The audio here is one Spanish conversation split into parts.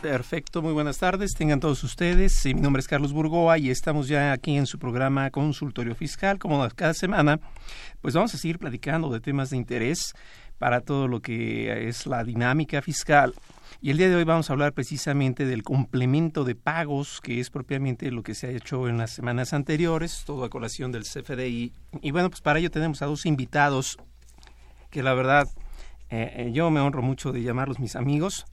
Perfecto, muy buenas tardes, tengan todos ustedes. Mi nombre es Carlos Burgoa y estamos ya aquí en su programa Consultorio Fiscal, como cada semana. Pues vamos a seguir platicando de temas de interés para todo lo que es la dinámica fiscal. Y el día de hoy vamos a hablar precisamente del complemento de pagos, que es propiamente lo que se ha hecho en las semanas anteriores, todo a colación del CFDI. Y bueno, pues para ello tenemos a dos invitados que la verdad eh, eh, yo me honro mucho de llamarlos mis amigos,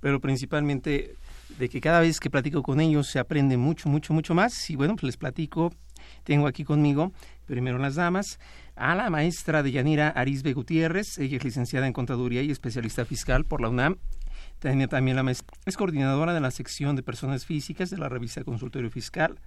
pero principalmente de que cada vez que platico con ellos se aprende mucho, mucho, mucho más. Y bueno, pues les platico, tengo aquí conmigo, primero las damas, a la maestra de Yanira Arisbe Gutiérrez, ella es licenciada en Contaduría y especialista fiscal por la UNAM. Tiene también la maestra, es coordinadora de la sección de personas físicas de la revista Consultorio Fiscal,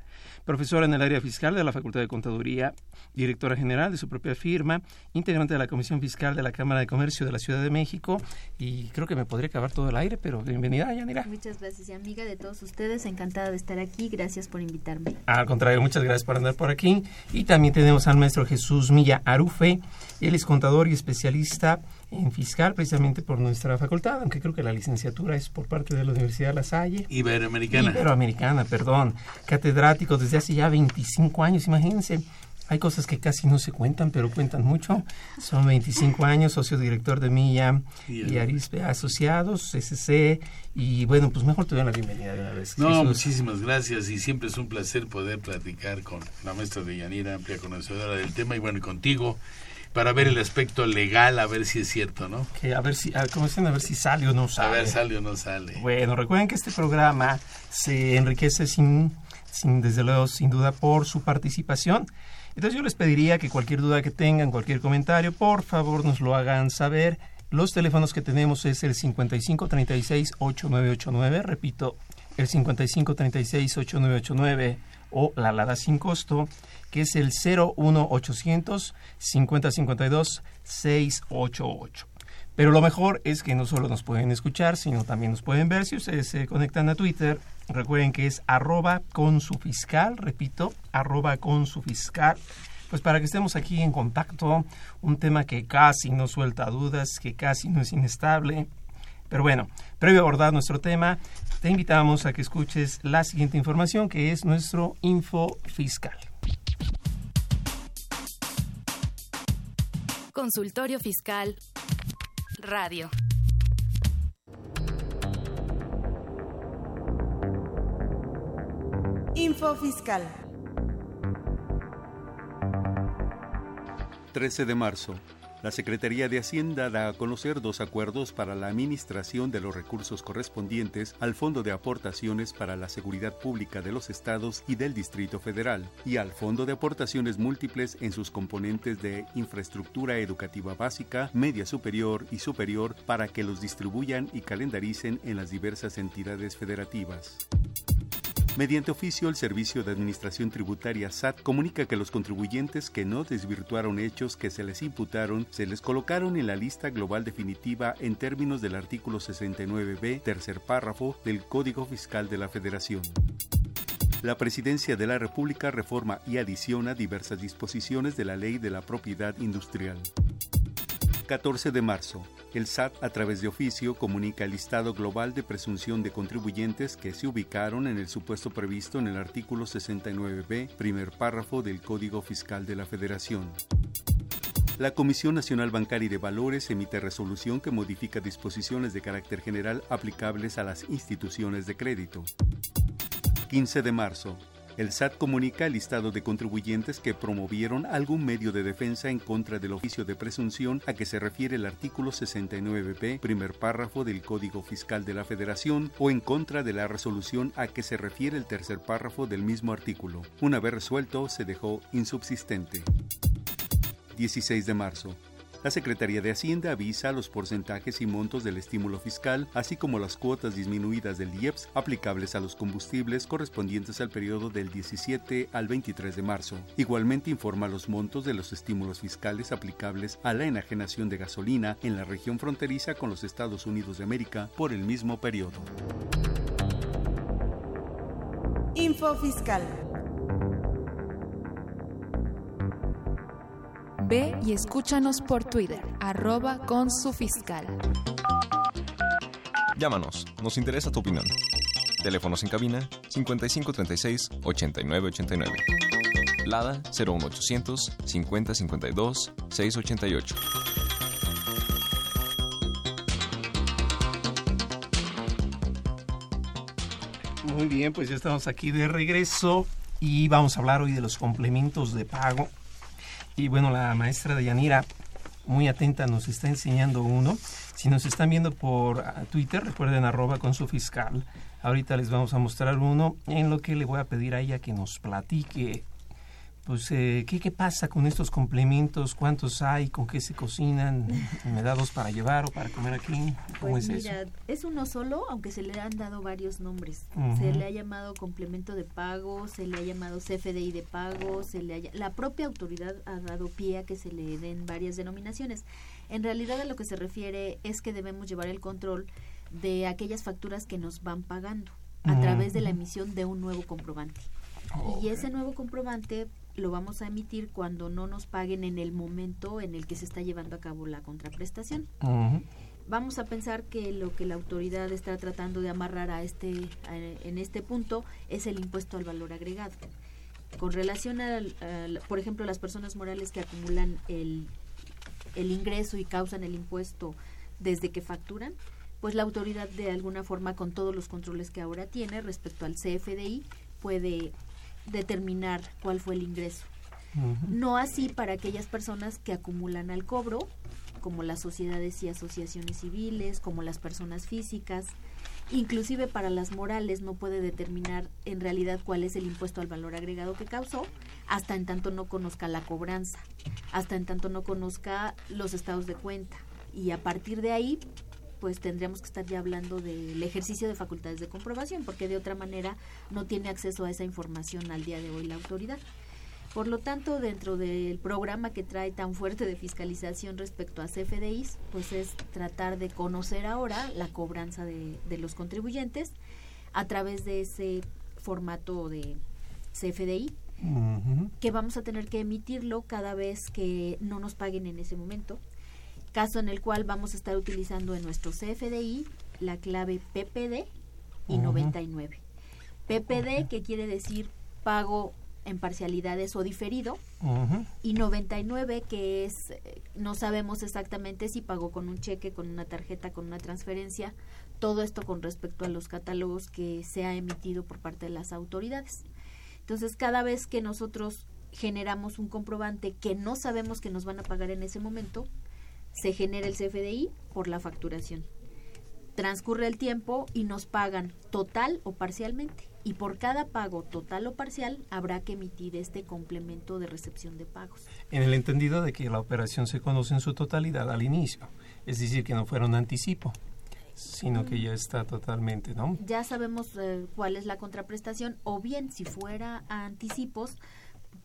profesora en el área fiscal de la Facultad de Contaduría, directora general de su propia firma, integrante de la Comisión Fiscal de la Cámara de Comercio de la Ciudad de México y creo que me podría acabar todo el aire, pero bienvenida, Yanira. Muchas gracias y amiga de todos ustedes, encantada de estar aquí, gracias por invitarme. Al contrario, muchas gracias por andar por aquí. Y también tenemos al maestro Jesús Milla Arufe. Él es contador y especialista en fiscal precisamente por nuestra facultad, aunque creo que la licenciatura es por parte de la Universidad La Salle. Iberoamericana. Iberoamericana, perdón. Catedrático desde hace ya 25 años, imagínense. Hay cosas que casi no se cuentan, pero cuentan mucho. Son 25 años, socio director de Milla y Arispe Asociados, SC. Y bueno, pues mejor te doy la bienvenida de una vez. No, Jesús. muchísimas gracias y siempre es un placer poder platicar con la maestra de Yanira, amplia conocedora del tema y bueno, y contigo para ver el aspecto legal, a ver si es cierto, ¿no? Que a ver si, a, como dicen, a ver si sale o no A sale. ver, sale o no sale. Bueno, recuerden que este programa se enriquece sin, sin, desde luego, sin duda, por su participación. Entonces yo les pediría que cualquier duda que tengan, cualquier comentario, por favor nos lo hagan saber. Los teléfonos que tenemos es el 5536-8989, repito, el 5536-8989 o la Lada sin costo, que es el 01800 5052 688. Pero lo mejor es que no solo nos pueden escuchar, sino también nos pueden ver. Si ustedes se conectan a Twitter, recuerden que es arroba con su fiscal, repito, arroba con su fiscal. Pues para que estemos aquí en contacto, un tema que casi no suelta dudas, que casi no es inestable. Pero bueno, previo a abordar nuestro tema, te invitamos a que escuches la siguiente información que es nuestro info fiscal. Consultorio Fiscal. Radio. Info Fiscal. 13 de marzo. La Secretaría de Hacienda da a conocer dos acuerdos para la administración de los recursos correspondientes al Fondo de Aportaciones para la Seguridad Pública de los Estados y del Distrito Federal y al Fondo de Aportaciones Múltiples en sus componentes de infraestructura educativa básica, media superior y superior para que los distribuyan y calendaricen en las diversas entidades federativas. Mediante oficio, el Servicio de Administración Tributaria SAT comunica que los contribuyentes que no desvirtuaron hechos que se les imputaron se les colocaron en la lista global definitiva en términos del artículo 69b, tercer párrafo del Código Fiscal de la Federación. La Presidencia de la República reforma y adiciona diversas disposiciones de la Ley de la Propiedad Industrial. 14 de marzo. El SAT, a través de oficio, comunica el listado global de presunción de contribuyentes que se ubicaron en el supuesto previsto en el artículo 69b, primer párrafo del Código Fiscal de la Federación. La Comisión Nacional Bancaria y de Valores emite resolución que modifica disposiciones de carácter general aplicables a las instituciones de crédito. 15 de marzo. El SAT comunica el listado de contribuyentes que promovieron algún medio de defensa en contra del oficio de presunción a que se refiere el artículo 69b, primer párrafo del Código Fiscal de la Federación, o en contra de la resolución a que se refiere el tercer párrafo del mismo artículo. Una vez resuelto, se dejó insubsistente. 16 de marzo. La Secretaría de Hacienda avisa los porcentajes y montos del estímulo fiscal, así como las cuotas disminuidas del IEPS aplicables a los combustibles correspondientes al periodo del 17 al 23 de marzo. Igualmente informa los montos de los estímulos fiscales aplicables a la enajenación de gasolina en la región fronteriza con los Estados Unidos de América por el mismo periodo. Info Fiscal. Ve y escúchanos por Twitter, arroba con su fiscal. Llámanos, nos interesa tu opinión. Teléfonos en cabina 5536 8989. Lada 01800 5052 688. Muy bien, pues ya estamos aquí de regreso y vamos a hablar hoy de los complementos de pago y bueno, la maestra de Yanira, muy atenta, nos está enseñando uno. Si nos están viendo por ah, Twitter, recuerden arroba con su fiscal. Ahorita les vamos a mostrar uno en lo que le voy a pedir a ella que nos platique pues, eh, ¿qué, ¿qué pasa con estos complementos? ¿Cuántos hay? ¿Con qué se cocinan? ¿Me da dos para llevar o para comer aquí? ¿Cómo pues es mira, eso? es uno solo, aunque se le han dado varios nombres. Se le ha llamado complemento de pago, se le ha llamado CFDI de pago, se le ha- la propia autoridad ha dado pie a que se le den varias denominaciones. En realidad a lo que se refiere es que debemos llevar el control de aquellas facturas que nos van pagando a través de la emisión de un nuevo comprobante. Y ese nuevo comprobante lo vamos a emitir cuando no nos paguen en el momento en el que se está llevando a cabo la contraprestación. Vamos a pensar que lo que la autoridad está tratando de amarrar a este a- en este punto es el impuesto al valor agregado. Con relación al- por ejemplo, las personas morales que acumulan el, el ingreso y causan el impuesto desde que facturan, pues la autoridad de alguna forma con todos los controles que ahora tiene respecto al CFDI puede determinar cuál fue el ingreso. No así para aquellas personas que acumulan al cobro, como las sociedades y asociaciones civiles, como las personas físicas, inclusive para las morales no puede determinar en realidad cuál es el impuesto al valor agregado que causó, hasta en tanto no conozca la cobranza, hasta en tanto no conozca los estados de cuenta. Y a partir de ahí, pues tendríamos que estar ya hablando del ejercicio de facultades de comprobación, porque de otra manera no tiene acceso a esa información al día de hoy la autoridad. Por lo tanto, dentro del programa que trae tan fuerte de fiscalización respecto a CFDIs, pues es tratar de conocer ahora la cobranza de, de los contribuyentes a través de ese formato de CFDI, que vamos a tener que emitirlo cada vez que no nos paguen en ese momento, caso en el cual vamos a estar utilizando en nuestro CFDI la clave PPD y Ujú. 99. PPD, que quiere decir pago en parcialidades o diferido, Ujú. y 99 que es eh, no sabemos exactamente si pagó con un cheque, con una tarjeta, con una transferencia, todo esto con respecto a los catálogos que se ha emitido por parte de las autoridades. Entonces, cada vez que nosotros generamos un comprobante que no sabemos que nos van a pagar en ese momento, se genera el CFDI por la facturación. Transcurre el tiempo y nos pagan total o parcialmente. Y por cada pago total o parcial habrá que emitir este complemento de recepción de pagos. En el entendido de que la operación se conoce en su totalidad al inicio, es decir, que no fuera un anticipo, sino que ya está totalmente, ¿no? Ya sabemos eh, cuál es la contraprestación o bien si fuera a anticipos,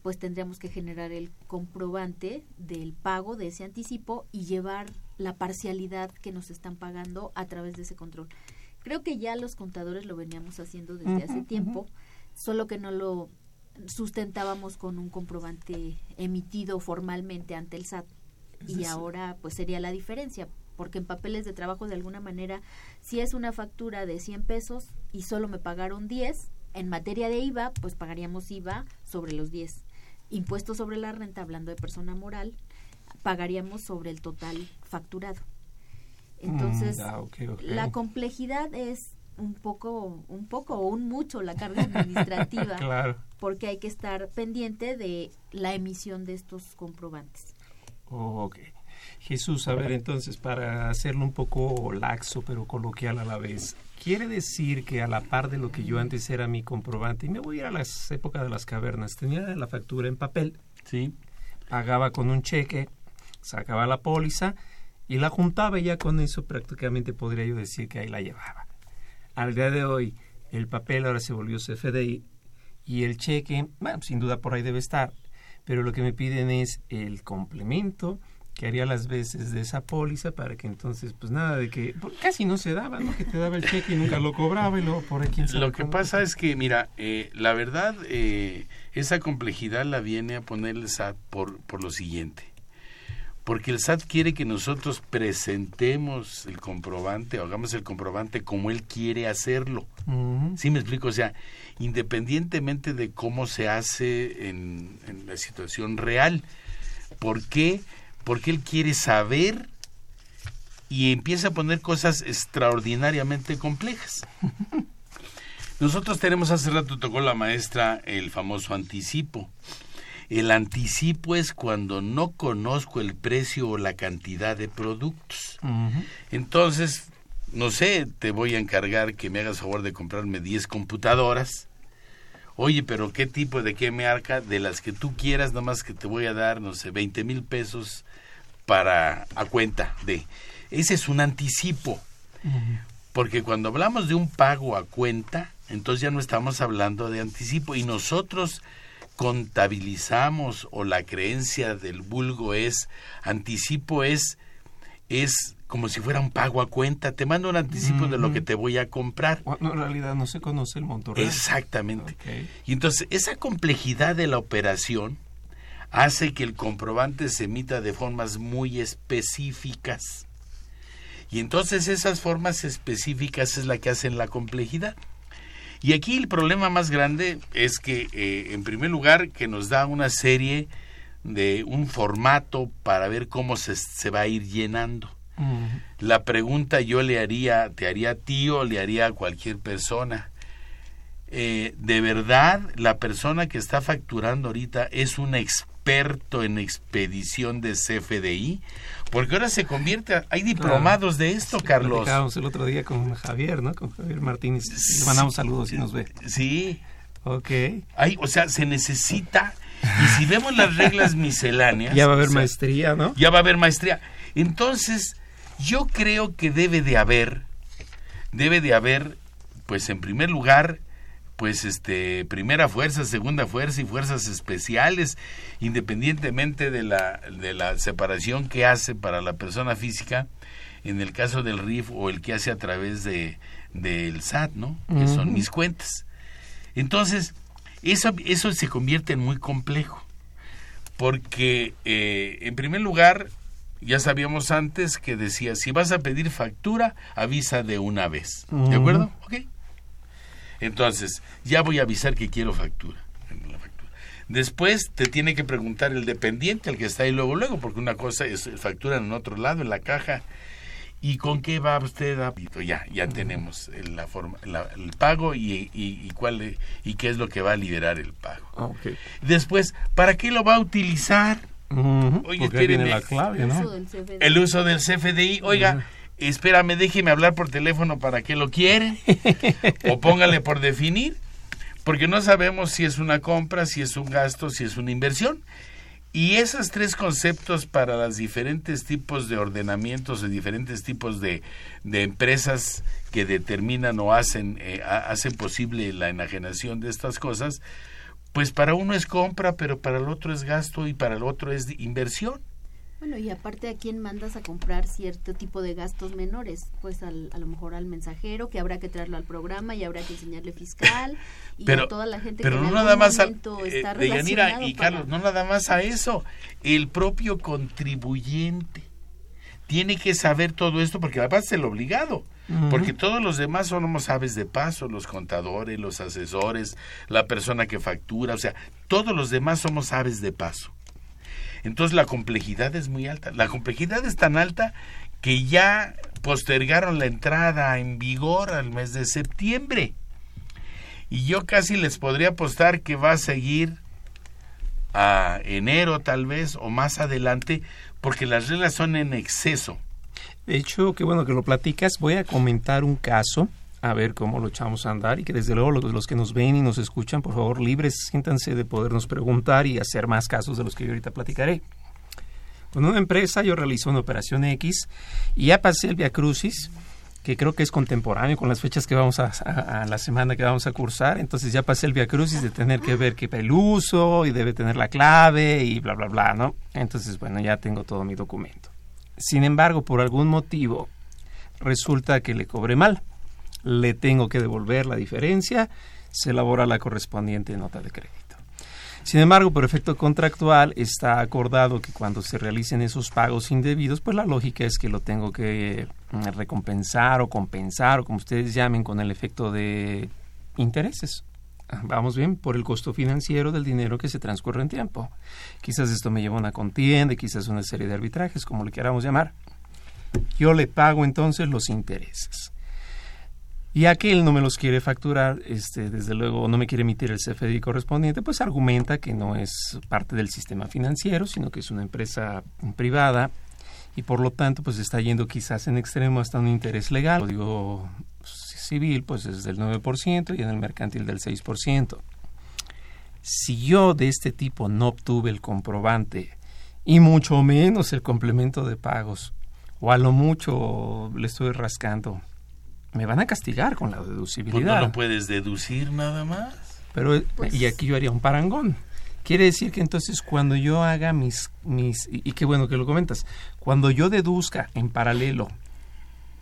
pues tendríamos que generar el comprobante del pago de ese anticipo y llevar la parcialidad que nos están pagando a través de ese control. Creo que ya los contadores lo veníamos haciendo desde hace tiempo, solo que no lo sustentábamos con un comprobante emitido formalmente ante el SAT. Y ahora pues sería la diferencia, porque en papeles de trabajo de alguna manera, si es una factura de 100 pesos y solo me pagaron 10, en materia de IVA, pues pagaríamos IVA sobre los 10. Impuesto sobre la renta, hablando de persona moral, pagaríamos sobre el total facturado. Entonces, Mm, ah, la complejidad es un poco, un poco o un mucho la carga administrativa, claro. porque hay que estar pendiente de la emisión de estos comprobantes. ok. Jesús, a ver entonces, para hacerlo un poco laxo pero coloquial a la vez, quiere decir que a la par de lo que yo antes era mi comprobante, y me voy a ir a las épocas de las cavernas, tenía la factura en papel, sí. pagaba con un cheque, sacaba la póliza y la juntaba y ya con eso prácticamente podría yo decir que ahí la llevaba. Al día de hoy, el papel ahora se volvió CFDI y el cheque, bueno, sin duda por ahí debe estar, pero lo que me piden es el complemento, que haría las veces de esa póliza para que entonces, pues nada de que casi no se daba, ¿no? Que te daba el cheque y nunca lo cobraba y luego por aquí. Lo que pasa es que, mira, eh, la verdad, eh, esa complejidad la viene a poner el SAT por, por lo siguiente. Porque el SAT quiere que nosotros presentemos el comprobante o hagamos el comprobante como él quiere hacerlo. ¿Sí me explico? O sea, independientemente de cómo se hace en, en la situación real. ¿Por qué? porque él quiere saber y empieza a poner cosas extraordinariamente complejas. Nosotros tenemos hace rato tocó la maestra el famoso anticipo. El anticipo es cuando no conozco el precio o la cantidad de productos. Entonces, no sé, te voy a encargar que me hagas favor de comprarme 10 computadoras. Oye, pero ¿qué tipo de qué me arca? De las que tú quieras, nomás que te voy a dar, no sé, 20 mil pesos para a cuenta de. Ese es un anticipo. Porque cuando hablamos de un pago a cuenta, entonces ya no estamos hablando de anticipo y nosotros contabilizamos o la creencia del vulgo es anticipo es es como si fuera un pago a cuenta, te mando un anticipo de lo que te voy a comprar. No, en realidad no se conoce el monto real. Exactamente. Y entonces esa complejidad de la operación hace que el comprobante se emita de formas muy específicas. Y entonces esas formas específicas es la que hacen la complejidad. Y aquí el problema más grande es que, eh, en primer lugar, que nos da una serie de un formato para ver cómo se, se va a ir llenando. La pregunta yo le haría, te haría a ti o le haría a cualquier persona. Eh, ¿De verdad la persona que está facturando ahorita es un experto en expedición de CFDI? Porque ahora se convierte, hay diplomados de esto, Carlos. el otro día con Javier, ¿no? Con Javier Martínez. Le mandamos saludos si nos ve. Sí. Ok. O sea, se necesita, y si vemos las reglas misceláneas... Ya va a haber maestría, ¿no? Ya va a haber maestría. Entonces, yo creo que debe de haber, debe de haber, pues en primer lugar, pues este primera fuerza, segunda fuerza y fuerzas especiales, independientemente de la, de la separación que hace para la persona física, en el caso del RIF o el que hace a través de del SAT, ¿no? Que son mis cuentas. Entonces, eso, eso se convierte en muy complejo, porque eh, en primer lugar, ya sabíamos antes que decía, si vas a pedir factura, avisa de una vez. ¿De acuerdo? Ok. Entonces, ya voy a avisar que quiero factura. Después te tiene que preguntar el dependiente, el que está ahí luego, luego, porque una cosa es factura en otro lado, en la caja. ¿Y con qué va usted a Ya, ya tenemos la forma, el pago y, y, cuál y qué es lo que va a liberar el pago. Ah, Después, ¿para qué lo va a utilizar? Oye, tiene la clave, ¿no? El uso del CFDI. Oiga, espérame, déjeme hablar por teléfono para qué lo quiere. o póngale por definir, porque no sabemos si es una compra, si es un gasto, si es una inversión. Y esos tres conceptos para los diferentes tipos de ordenamientos y diferentes tipos de, de empresas que determinan o hacen, eh, hacen posible la enajenación de estas cosas, pues para uno es compra, pero para el otro es gasto y para el otro es inversión. Bueno, y aparte a quién mandas a comprar cierto tipo de gastos menores, pues al, a lo mejor al mensajero que habrá que traerlo al programa y habrá que enseñarle fiscal y pero, a toda la gente pero que no en nada más a, está eh, Yanira y para... Carlos, no nada más a eso, el propio contribuyente tiene que saber todo esto porque además es el obligado. Porque todos los demás somos aves de paso, los contadores, los asesores, la persona que factura, o sea, todos los demás somos aves de paso. Entonces la complejidad es muy alta. La complejidad es tan alta que ya postergaron la entrada en vigor al mes de septiembre. Y yo casi les podría apostar que va a seguir a enero tal vez o más adelante porque las reglas son en exceso. De hecho, qué bueno que lo platicas. Voy a comentar un caso, a ver cómo lo echamos a andar y que desde luego los, que nos ven y nos escuchan, por favor, libres, siéntanse de podernos preguntar y hacer más casos de los que yo ahorita platicaré. Con una empresa yo realizo una operación X y ya pasé el Via Crucis, que creo que es contemporáneo con las fechas que vamos a la semana que vamos a cursar. Entonces ya pasé el Via Crucis de tener que ver qué el uso y debe tener la clave y bla, bla, bla, ¿no? Entonces, bueno, ya tengo todo mi documento. Sin embargo, por algún motivo, resulta que le cobré mal. Le tengo que devolver la diferencia, se elabora la correspondiente nota de crédito. Sin embargo, por efecto contractual está acordado que cuando se realicen esos pagos indebidos, pues la lógica es que lo tengo que recompensar o compensar o como ustedes llamen con el efecto de intereses. Vamos bien por el costo financiero del dinero que se transcurre en tiempo. Quizás esto me lleva a una contienda, quizás una serie de arbitrajes, como le queramos llamar. Yo le pago entonces los intereses y aquel no me los quiere facturar, este, desde luego no me quiere emitir el CFDI correspondiente, pues argumenta que no es parte del sistema financiero, sino que es una empresa privada y por lo tanto pues está yendo quizás en extremo hasta un interés legal, lo digo civil pues es del 9% y en el mercantil del 6%. Si yo de este tipo no obtuve el comprobante y mucho menos el complemento de pagos, o a lo mucho le estoy rascando me van a castigar con la deducibilidad. Pues no lo puedes deducir nada más. Pero pues, y aquí yo haría un parangón. Quiere decir que entonces cuando yo haga mis mis y, y qué bueno que lo comentas, cuando yo deduzca en paralelo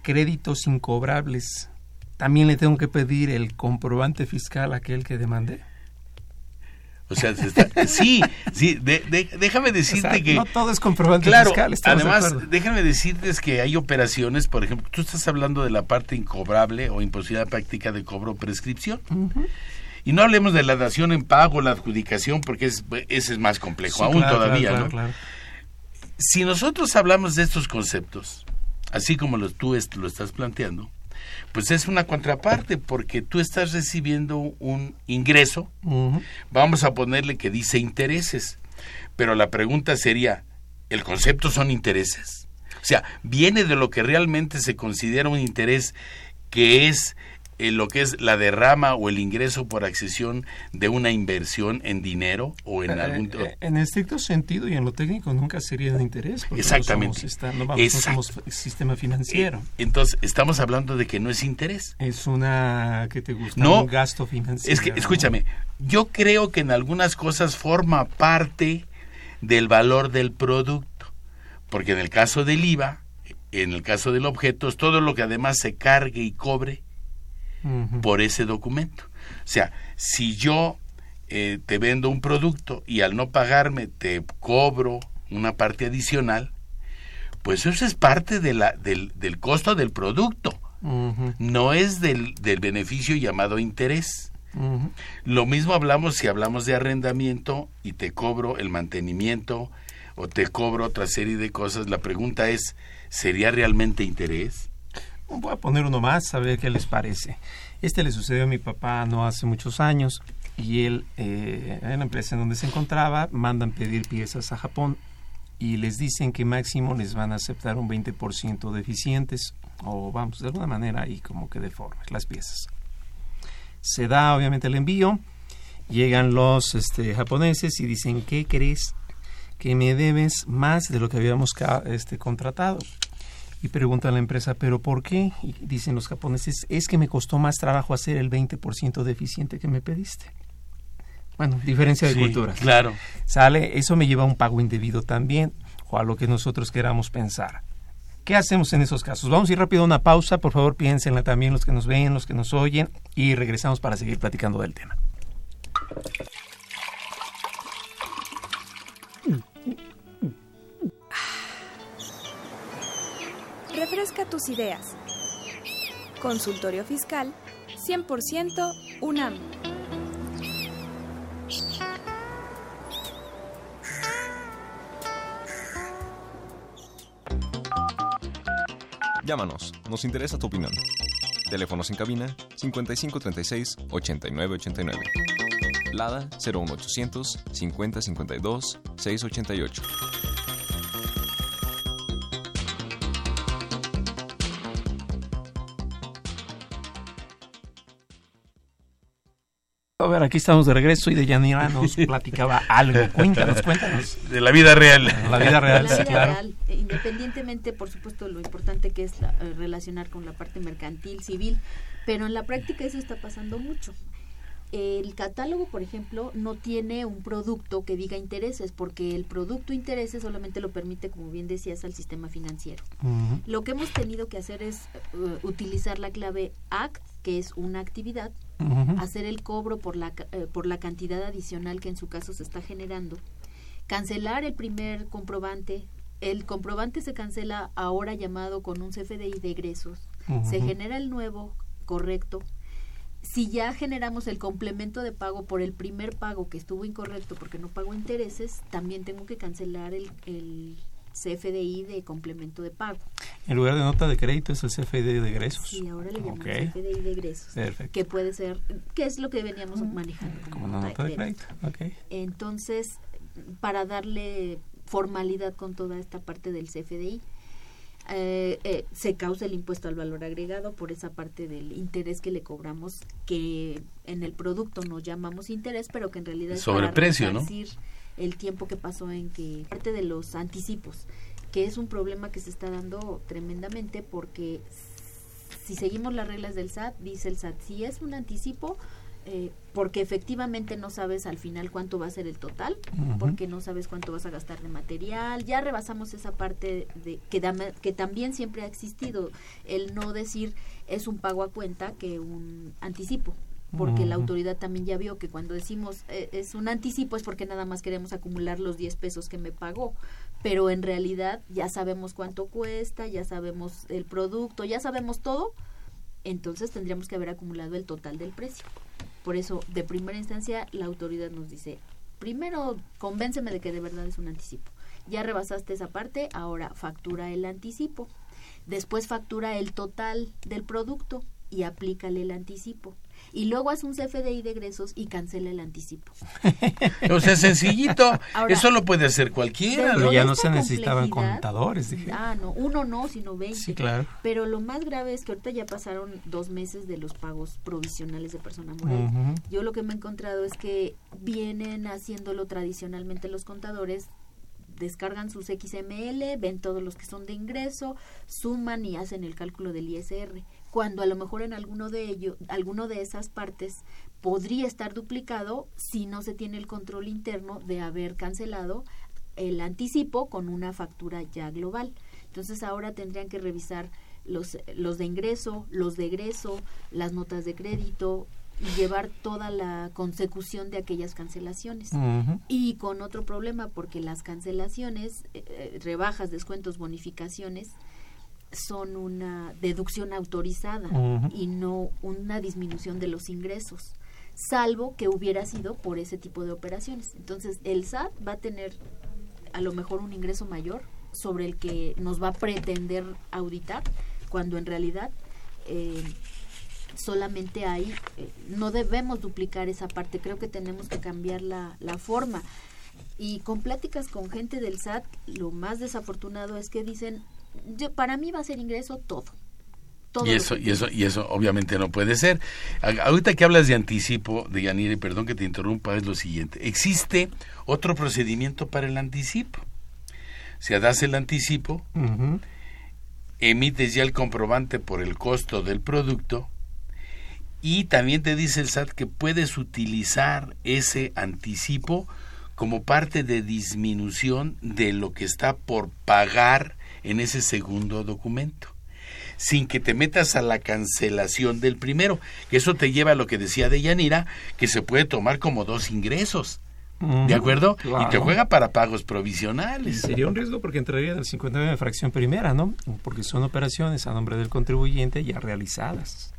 créditos incobrables, también le tengo que pedir el comprobante fiscal a aquel que demandé. O sea, está, sí, sí, de, de, déjame decirte o sea, que... No todo es comprobante claro, fiscal. Además, de déjame decirte que hay operaciones, por ejemplo, tú estás hablando de la parte incobrable o imposibilidad práctica de cobro o prescripción. Uh -huh. Y no hablemos de la dación en pago, la adjudicación, porque es, ese es más complejo, sí, aún claro, todavía, claro, ¿no? Claro. Si nosotros hablamos de estos conceptos, así como lo, tú est lo estás planteando, pues es una contraparte porque tú estás recibiendo un ingreso, uh -huh. vamos a ponerle que dice intereses, pero la pregunta sería, ¿el concepto son intereses? O sea, viene de lo que realmente se considera un interés que es eh, lo que es la derrama o el ingreso por accesión de una inversión en dinero o en eh, algún eh, en estricto sentido y en lo técnico nunca sería de interés exactamente no somos, está, no, vamos, no somos sistema financiero. Entonces estamos hablando de que no es interés. Es una que te gusta no un gasto financiero es que escúchame yo creo que en algunas cosas forma parte del valor del producto porque en el caso del IVA en el caso del objeto es todo lo que además se cargue y cobre Uh -huh. por ese documento. O sea, si yo eh, te vendo un producto y al no pagarme te cobro una parte adicional, pues eso es parte de la, del, del costo del producto. Uh -huh. No es del, del, beneficio llamado interés. Uh -huh. Lo mismo hablamos si hablamos de arrendamiento y te cobro el mantenimiento o te cobro otra serie de cosas. La pregunta es, ¿sería realmente interés? Voy a poner uno más, a ver qué les parece. Este le sucedió a mi papá no hace muchos años y él, eh, en la empresa en donde se encontraba, mandan pedir piezas a Japón y les dicen que máximo les van a aceptar un 20% de eficientes o vamos, de alguna manera ahí como que deformes las piezas. Se da obviamente el envío, llegan los este, japoneses y dicen, ¿qué crees? Que me debes más de lo que habíamos este, contratado y pregunta a la empresa, ¿pero por qué? Y dicen los japoneses, es que me costó más trabajo hacer el 20% deficiente que me pediste. Bueno, diferencia de sí, culturas. Claro. Sale, eso me lleva a un pago indebido también, o a lo que nosotros queramos pensar. ¿Qué hacemos en esos casos? Vamos a ir rápido a una pausa, por favor piénsenla también los que nos ven, los que nos oyen, y regresamos para seguir platicando del tema. Refresca tus ideas. Consultorio Fiscal 100% UNAM. Llámanos, nos interesa tu opinión. Teléfonos en cabina 5536 8989. Lada 01800 5052 688. A ver, aquí estamos de regreso y de Yanira nos platicaba algo. Cuéntanos, cuéntanos. De la vida real. La vida real, La sí, vida claro. real, eh, independientemente, por supuesto, lo importante que es la- eh, relacionar con la parte mercantil, civil, pero en la práctica eso está pasando mucho. El catálogo, por ejemplo, no tiene un producto que diga intereses, porque el producto intereses solamente lo permite, como bien decías, al sistema financiero. Lo que hemos tenido que hacer es eh, utilizar la clave ACT, que es una actividad, Hacer el cobro por la, eh, por la cantidad adicional que en su caso se está generando, cancelar el primer comprobante, el comprobante se cancela ahora llamado con un CFDI de egresos, se genera el nuevo correcto. Si ya generamos el complemento de pago por el primer pago que estuvo incorrecto porque no pagó intereses, también tengo que cancelar el, el CFDI de complemento de pago. En lugar de nota de crédito es el CFD de egresos. Sí, ahora le llamamos. CFDI de egresos. Perfecto. Que puede ser, que es lo que veníamos manejando. Como una nota de crédito. Ok. Entonces, para darle formalidad con toda esta parte del CFDI, eh, eh, se causa el impuesto al valor agregado por esa parte del interés que le cobramos, que en el producto nos llamamos interés, pero que en realidad es para Sobreprecio, ¿no? El tiempo que pasó en que parte de los anticipos, que es un problema que se está dando tremendamente porque si seguimos las reglas del SAT, dice el SAT, si es un anticipo, eh, porque efectivamente no sabes al final cuánto va a ser el total, porque no sabes cuánto vas a gastar de material, ya rebasamos esa parte de que, dame- que también siempre ha existido, el no decir es un pago a cuenta que un anticipo, porque la autoridad también ya vio que cuando decimos eh, es un anticipo es porque nada más queremos acumular los 10 pesos que me pagó, pero en realidad ya sabemos cuánto cuesta, ya sabemos el producto, ya sabemos todo, entonces tendríamos que haber acumulado el total del precio. Por eso, de primera instancia, la autoridad nos dice, primero convénceme de que de verdad es un anticipo. Ya rebasaste esa parte, ahora factura el anticipo. Después factura el total del producto y aplícale el anticipo. Y luego hace un CFDI de egresos y cancela el anticipo. O sea, sencillito. Ahora, Eso lo puede hacer cualquiera. de ya no se necesitaban contadores, dije. Ah, no, uno no, sino 20. Sí, claro. Pero lo más grave es que ahorita ya pasaron dos meses de los pagos provisionales de persona moral. Yo lo que me he encontrado es que vienen haciéndolo tradicionalmente los contadores, descargan sus XML, ven todos los que son de ingreso, suman y hacen el cálculo del ISR, cuando a lo mejor en alguno de ellos, alguno de esas partes podría estar duplicado si no se tiene el control interno de haber cancelado el anticipo con una factura ya global. Entonces ahora tendrían que revisar los, los de ingreso, los de egreso, las notas de crédito y llevar toda la consecución de aquellas cancelaciones. Y con otro problema, porque las cancelaciones, eh, eh, rebajas, descuentos, bonificaciones, son una deducción autorizada y no una disminución de los ingresos, salvo que hubiera sido por ese tipo de operaciones. Entonces, el SAT va a tener a lo mejor un ingreso mayor sobre el que nos va a pretender auditar, cuando en realidad eh, solamente hay, eh, no debemos duplicar esa parte, creo que tenemos que cambiar la, la forma. Y con pláticas con gente del SAT, lo más desafortunado es que dicen, yo, para mí va a ser ingreso todo. Todo Y eso, y eso, y eso obviamente no puede ser. Ahorita que hablas de anticipo, de Yanira, y perdón que te interrumpa, es lo siguiente. Existe otro procedimiento para el anticipo. Si das el anticipo, emites ya el comprobante por el costo del producto y también te dice el SAT que puedes utilizar ese anticipo como parte de disminución de lo que está por pagar en ese segundo documento sin que te metas a la cancelación del primero, que eso te lleva a lo que decía de Yanira, que se puede tomar como dos ingresos. ¿De acuerdo? Y te juega para pagos Y provisionales. sería un riesgo porque entraría en el 59 de fracción primera, ¿no? Porque son operaciones a nombre del contribuyente ya realizadas.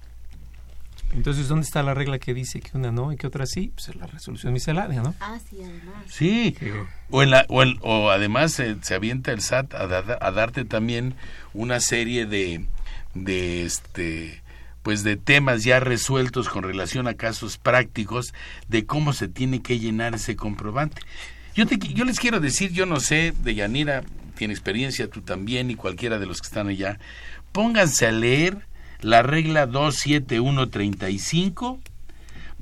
Entonces, ¿dónde está la regla que dice que una no y que otra sí? Pues es la resolución miscelánea, ¿no? Ah, sí, además. Sí, o, en la- o, el- o además se avienta el SAT a, da- a darte también una serie de, de este pues de temas ya resueltos con relación a casos prácticos de cómo se tiene que llenar ese comprobante. Yo, te, yo les quiero decir, yo no sé, de Yanira tiene experiencia, tú también y cualquiera de los que están allá, pónganse a leer la regla 27135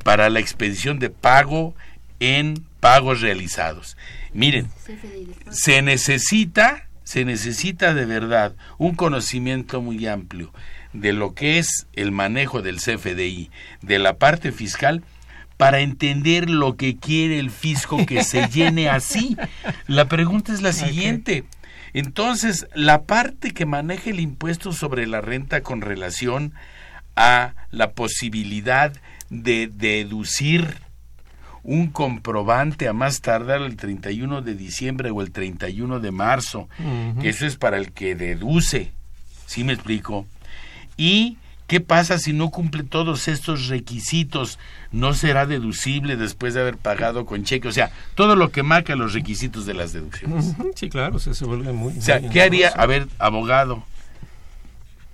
para la expedición de pago en pagos realizados. Miren, se necesita, se necesita de verdad un conocimiento muy amplio de lo que es el manejo del CFDI, de la parte fiscal, para entender lo que quiere el fisco que se llene así. La pregunta es la siguiente. Entonces, la parte que maneja el impuesto sobre la renta con relación a la posibilidad de deducir un comprobante a más tardar el 31 de diciembre o el 31 de marzo, que eso es para el que deduce, ¿sí me explico? ¿Y qué pasa si no cumple todos estos requisitos? No será deducible después de haber pagado con cheque. O sea, todo lo que marca los requisitos de las deducciones. Sí, claro, se vuelve muy... O sea, ¿qué haría? A ver, abogado,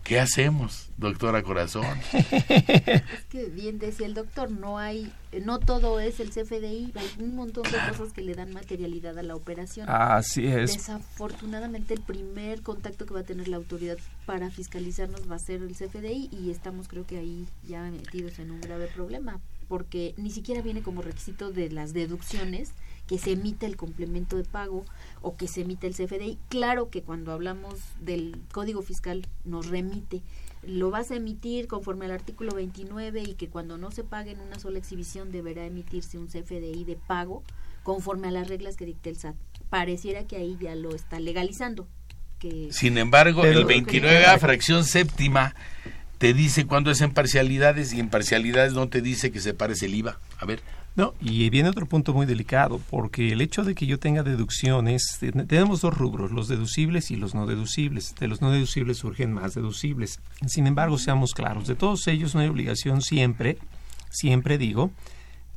¿qué hacemos? doctora Corazón. es que bien decía el doctor, no hay, no todo es el CFDI, hay un montón de cosas que le dan materialidad a la operación. Así es. Desafortunadamente el primer contacto que va a tener la autoridad para fiscalizarnos va a ser el CFDI y estamos creo que ahí ya metidos en un grave problema porque ni siquiera viene como requisito de las deducciones que se emite el complemento de pago o que se emite el CFDI. Claro que cuando hablamos del Código Fiscal nos remite lo vas a emitir conforme al artículo 29 y que cuando no se pague en una sola exhibición deberá emitirse un CFDI de pago conforme a las reglas que dicte el SAT. Pareciera que ahí ya lo está legalizando. Que Sin embargo, el 29 a fracción séptima te dice cuándo es en parcialidades y en parcialidades no te dice que se parece el IVA. A ver. No, y viene otro punto muy delicado, porque el hecho de que yo tenga deducciones, tenemos dos rubros, los deducibles y los no deducibles. De los no deducibles surgen más deducibles. Sin embargo, seamos claros, de todos ellos no hay obligación siempre, siempre digo,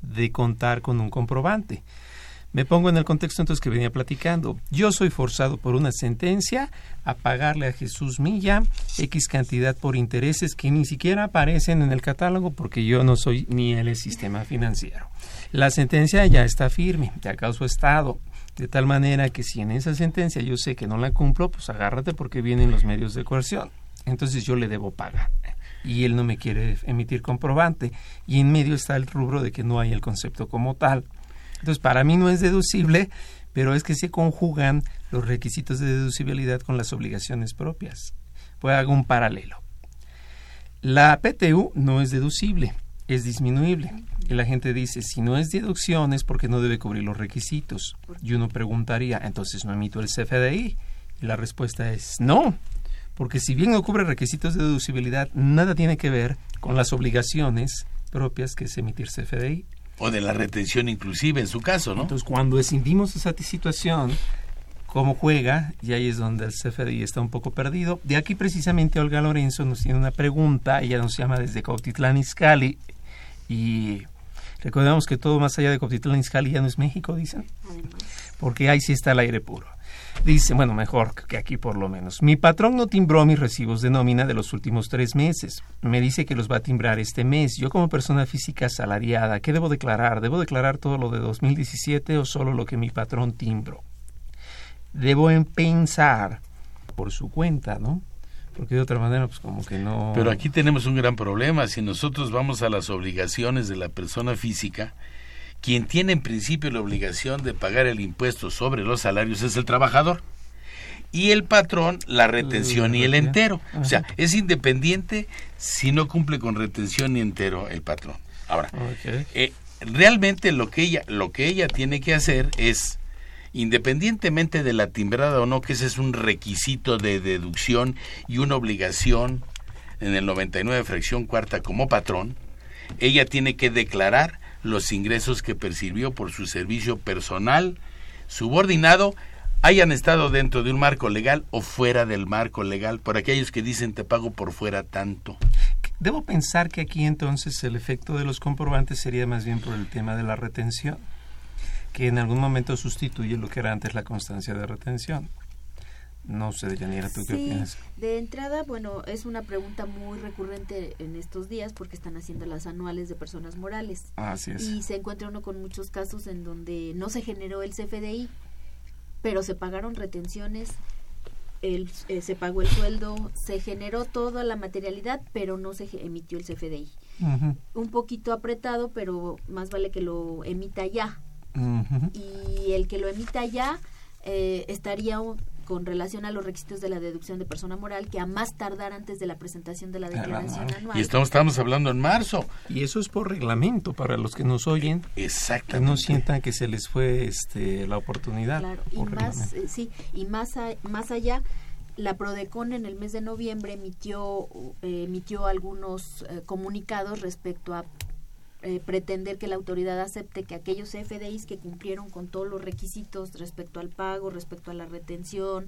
de contar con un comprobante. Me pongo en el contexto entonces que venía platicando. Yo soy forzado por una sentencia a pagarle a Jesús Milla X cantidad por intereses que ni siquiera aparecen en el catálogo porque yo no soy ni el sistema financiero. La sentencia ya está firme, ya causó estado. De tal manera que si en esa sentencia yo sé que no la cumplo, pues agárrate porque vienen los medios de coerción. Entonces yo le debo pagar. Y él no me quiere emitir comprobante. Y en medio está el rubro de que no hay el concepto como tal. Entonces, para mí no es deducible, pero es que se conjugan los requisitos de deducibilidad con las obligaciones propias. Pues hago un paralelo. La PTU no es deducible, es disminuible. Y la gente dice, si no es deducción es porque no debe cubrir los requisitos. Y uno preguntaría, entonces no emito el CFDI. Y la respuesta es no, porque si bien no cubre requisitos de deducibilidad, nada tiene que ver con las obligaciones propias que es emitir CFDI o de la retención inclusive en su caso, ¿no? Entonces, cuando escindimos esa situación, cómo juega, y ahí es donde el CFDI está un poco perdido. De aquí precisamente Olga Lorenzo nos tiene una pregunta, ella nos llama desde Cautitlán Izcalli, y recordemos que todo más allá de Cautitlán Izcalli ya no es México, dicen, porque ahí sí está el aire puro. Dice, bueno, mejor que aquí por lo menos. Mi patrón no timbró mis recibos de nómina de los últimos tres meses. Me dice que los va a timbrar este mes. Yo como persona física asalariada, ¿qué debo declarar? ¿Debo declarar todo lo de 2017 o solo lo que mi patrón timbró? Debo pensar por su cuenta, ¿no? Porque de otra manera, pues como que no... Pero aquí tenemos un gran problema. Si nosotros vamos a las obligaciones de la persona física, quien tiene en principio la obligación de pagar el impuesto sobre los salarios es el trabajador y el patrón la retención y el entero. O sea, es independiente si no cumple con retención y entero el patrón. Ahora, eh, realmente lo que ella lo que ella tiene que hacer es independientemente de la timbrada o no, que ese es un requisito de deducción y una obligación en el 99 fracción cuarta como patrón, ella tiene que declarar los ingresos que percibió por su servicio personal subordinado hayan estado dentro de un marco legal o fuera del marco legal, por aquellos que dicen te pago por fuera tanto. Debo pensar que aquí entonces el efecto de los comprobantes sería más bien por el tema de la retención, que en algún momento sustituye lo que era antes la constancia de retención. No sé, Yanira, ¿tú qué Sí, opinas? de entrada, bueno, es una pregunta muy recurrente en estos días porque están haciendo las anuales de personas morales. Así es. Y se encuentra uno con muchos casos en donde no se generó el CFDI, pero se pagaron retenciones, el, eh, se pagó el sueldo, se generó toda la materialidad, pero no se emitió el CFDI. Un poquito apretado, pero más vale que lo emita ya. Y el que lo emita ya eh, estaría con relación a los requisitos de la deducción de persona moral que a más tardar antes de la presentación de la declaración anual. Y estamos, estamos hablando en marzo. Y eso es por reglamento para los que nos oyen. Que Exactamente. no sientan que se les fue este, la oportunidad. Claro, y más, eh, sí, y más, a- más allá, la Prodecon en el mes de noviembre emitió, eh, emitió algunos eh, comunicados respecto a eh, pretender que la autoridad acepte que aquellos FDIs que cumplieron con todos los requisitos respecto al pago, respecto a la retención,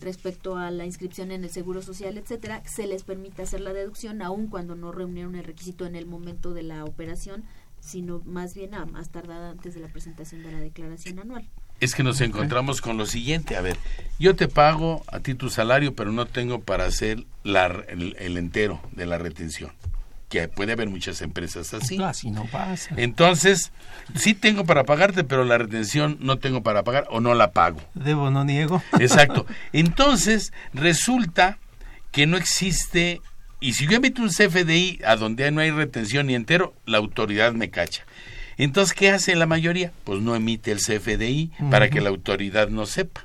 respecto a la inscripción en el Seguro Social, etcétera, se les permite hacer la deducción aun cuando no reunieron el requisito en el momento de la operación, sino más bien a más tardada antes de la presentación de la declaración anual. Es que nos encontramos con lo siguiente, a ver, yo te pago a ti tu salario, pero no tengo para hacer la, el, el entero de la retención, que puede haber muchas empresas así. Así no pasa. Entonces, sí tengo para pagarte, pero la retención no tengo para pagar o no la pago. Debo, no niego. Exacto. Entonces, resulta que no existe, y si yo emito un CFDI a donde no hay retención ni entero, la autoridad me cacha. Entonces, ¿qué hace la mayoría? Pues no emite el CFDI para que la autoridad no sepa.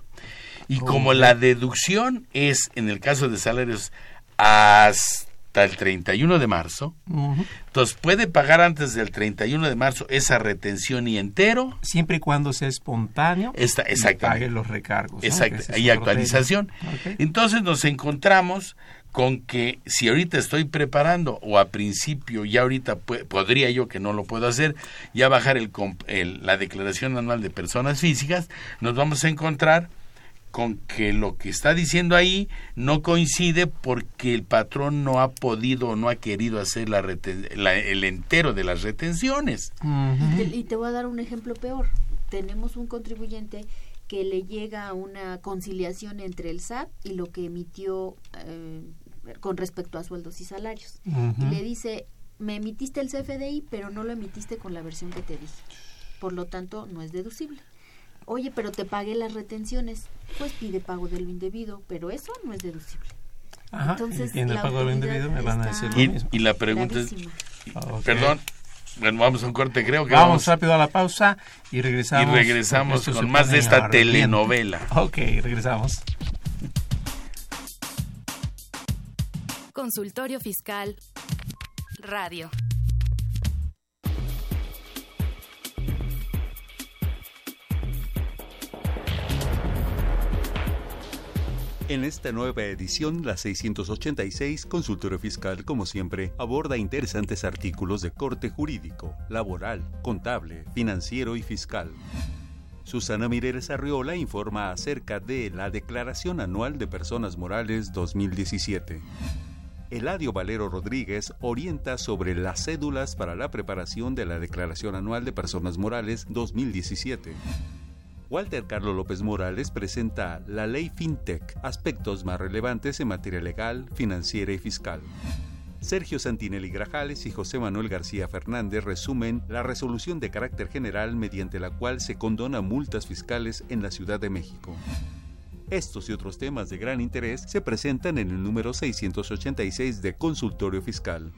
Y como la deducción es, en el caso de salarios, hasta el 31 de marzo, Ujú. entonces puede pagar antes del 31 de marzo esa retención y entero. Siempre y cuando sea espontáneo Está, y exactamente. pague los recargos. Exacto, es otro actualización. Entonces nos encontramos con que si ahorita estoy preparando o a principio ya ahorita podría yo que no lo puedo hacer ya bajar el- la declaración anual de personas físicas nos vamos a encontrar con que lo que está diciendo ahí no coincide porque el patrón no ha podido o no ha querido hacer la reten- la- el entero de las retenciones. Y te, y te voy a dar un ejemplo peor. Tenemos un contribuyente que le llega una conciliación entre el SAT y lo que emitió eh, con respecto a sueldos y salarios. Y le dice, me emitiste el CFDI, pero no lo emitiste con la versión que te dije. Por lo tanto, no es deducible. Oye, pero te pagué las retenciones. Pues pide pago de lo indebido, pero eso no es deducible. Ajá, Entonces, y tiene el pago de lo indebido, me van a decir lo Y, mismo. y la pregunta es. Ok. perdón, bueno, vamos a un corte, creo que Vamos vamos rápido a la pausa y regresamos. Y regresamos con más de esta telenovela. Ok, regresamos. Consultorio Fiscal Radio. En esta nueva edición, la 686, Consultorio Fiscal, como siempre, aborda interesantes artículos de corte jurídico, laboral, contable, financiero y fiscal. Susana Mireles Arriola informa acerca de la Declaración Anual de Personas Morales 2017. Eladio Valero Rodríguez orienta sobre las cédulas para la preparación de la Declaración Anual de Personas Morales 2017. Walter Carlos López Morales presenta la ley FinTech, aspectos más relevantes en materia legal, financiera y fiscal. Sergio Santinelli Grajales y José Manuel García Fernández resumen la resolución de carácter general mediante la cual se condona multas fiscales en la Ciudad de México. Estos y otros temas de gran interés se presentan en el número 686 de Consultorio Fiscal.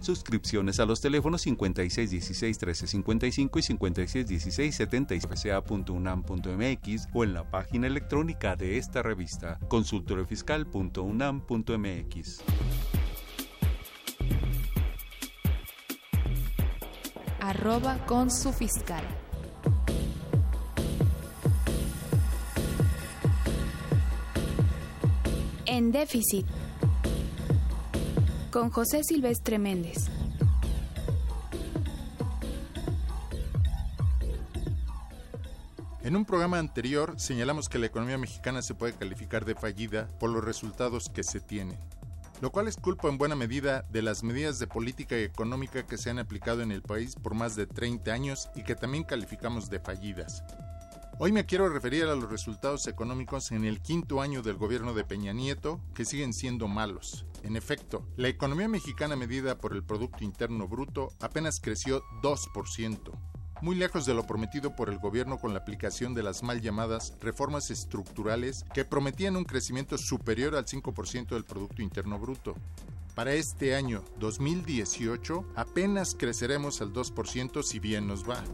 Suscripciones a los teléfonos 5616-1355 y 5616-70fca.unam.mx o en la página electrónica de esta revista, consultoriofiscal.unam.mx. arroba con su fiscal. En déficit. Con José Silvestre Méndez. En un programa anterior señalamos que la economía mexicana se puede calificar de fallida por los resultados que se tienen, lo cual es culpa en buena medida de las medidas de política económica que se han aplicado en el país por más de 30 años y que también calificamos de fallidas. Hoy me quiero referir a los resultados económicos en el quinto año del gobierno de Peña Nieto, que siguen siendo malos. En efecto, la economía mexicana medida por el Producto Interno Bruto apenas creció 2%, muy lejos de lo prometido por el gobierno con la aplicación de las mal llamadas reformas estructurales que prometían un crecimiento superior al 5% del Producto Interno Bruto. Para este año 2018 apenas creceremos al 2% si bien nos va.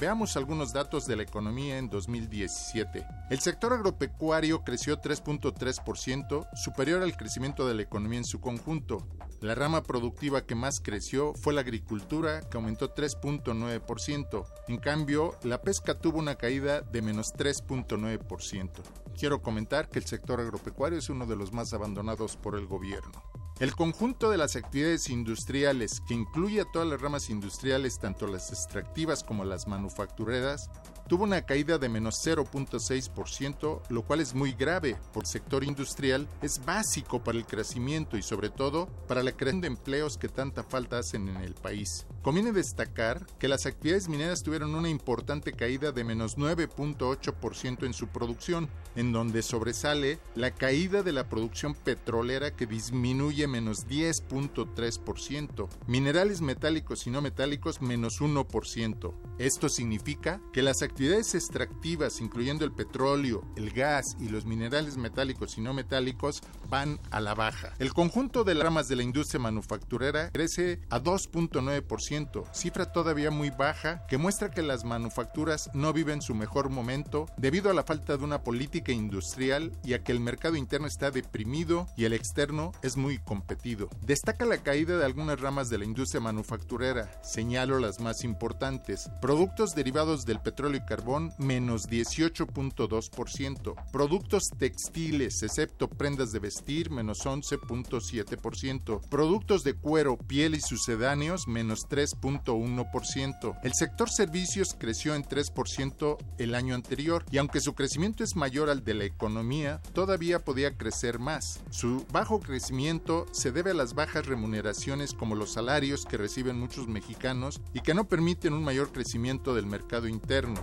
Veamos algunos datos de la economía en 2017. El sector agropecuario creció 3.3%, superior al crecimiento de la economía en su conjunto. La rama productiva que más creció fue la agricultura, que aumentó 3.9%. En cambio, la pesca tuvo una caída de menos 3.9%. Quiero comentar que el sector agropecuario es uno de los más abandonados por el gobierno. El conjunto de las actividades industriales, que incluye a todas las ramas industriales, tanto las extractivas como las manufactureras, tuvo una caída de menos 0.6%, lo cual es muy grave, porque el sector industrial es básico para el crecimiento y sobre todo para la creación de empleos que tanta falta hacen en el país. Conviene destacar que las actividades mineras tuvieron una importante caída de menos 9.8% en su producción, en donde sobresale la caída de la producción petrolera que disminuye menos 10.3%, minerales metálicos y no metálicos menos 1%. Esto significa que las actividades extractivas, incluyendo el petróleo, el gas y los minerales metálicos y no metálicos, van a la baja. El conjunto de las ramas de la industria manufacturera crece a 2.9%, cifra todavía muy baja que muestra que las manufacturas no viven su mejor momento debido a la falta de una política industrial y a que el mercado interno está deprimido y el externo es muy competido. Destaca la caída de algunas ramas de la industria manufacturera, señalo las más importantes. Productos derivados del petróleo carbón menos 18.2%, productos textiles excepto prendas de vestir menos 11.7%, productos de cuero, piel y sucedáneos menos 3.1%. El sector servicios creció en 3% el año anterior y aunque su crecimiento es mayor al de la economía, todavía podía crecer más. Su bajo crecimiento se debe a las bajas remuneraciones como los salarios que reciben muchos mexicanos y que no permiten un mayor crecimiento del mercado interno.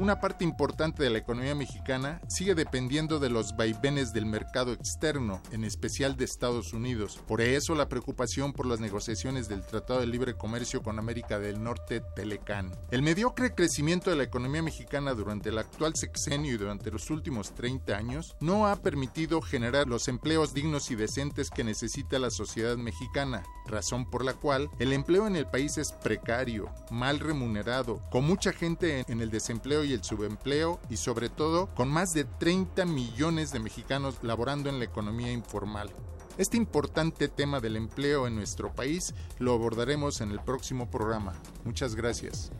Una parte importante de la economía mexicana sigue dependiendo de los vaivenes del mercado externo, en especial de Estados Unidos. Por eso la preocupación por las negociaciones del Tratado de Libre Comercio con América del Norte, Telecán. El mediocre crecimiento de la economía mexicana durante el actual sexenio y durante los últimos 30 años no ha permitido generar los empleos dignos y decentes que necesita la sociedad mexicana, razón por la cual el empleo en el país es precario, mal remunerado, con mucha gente en el desempleo y el subempleo y sobre todo con más de 30 millones de mexicanos laborando en la economía informal. Este importante tema del empleo en nuestro país lo abordaremos en el próximo programa. Muchas gracias.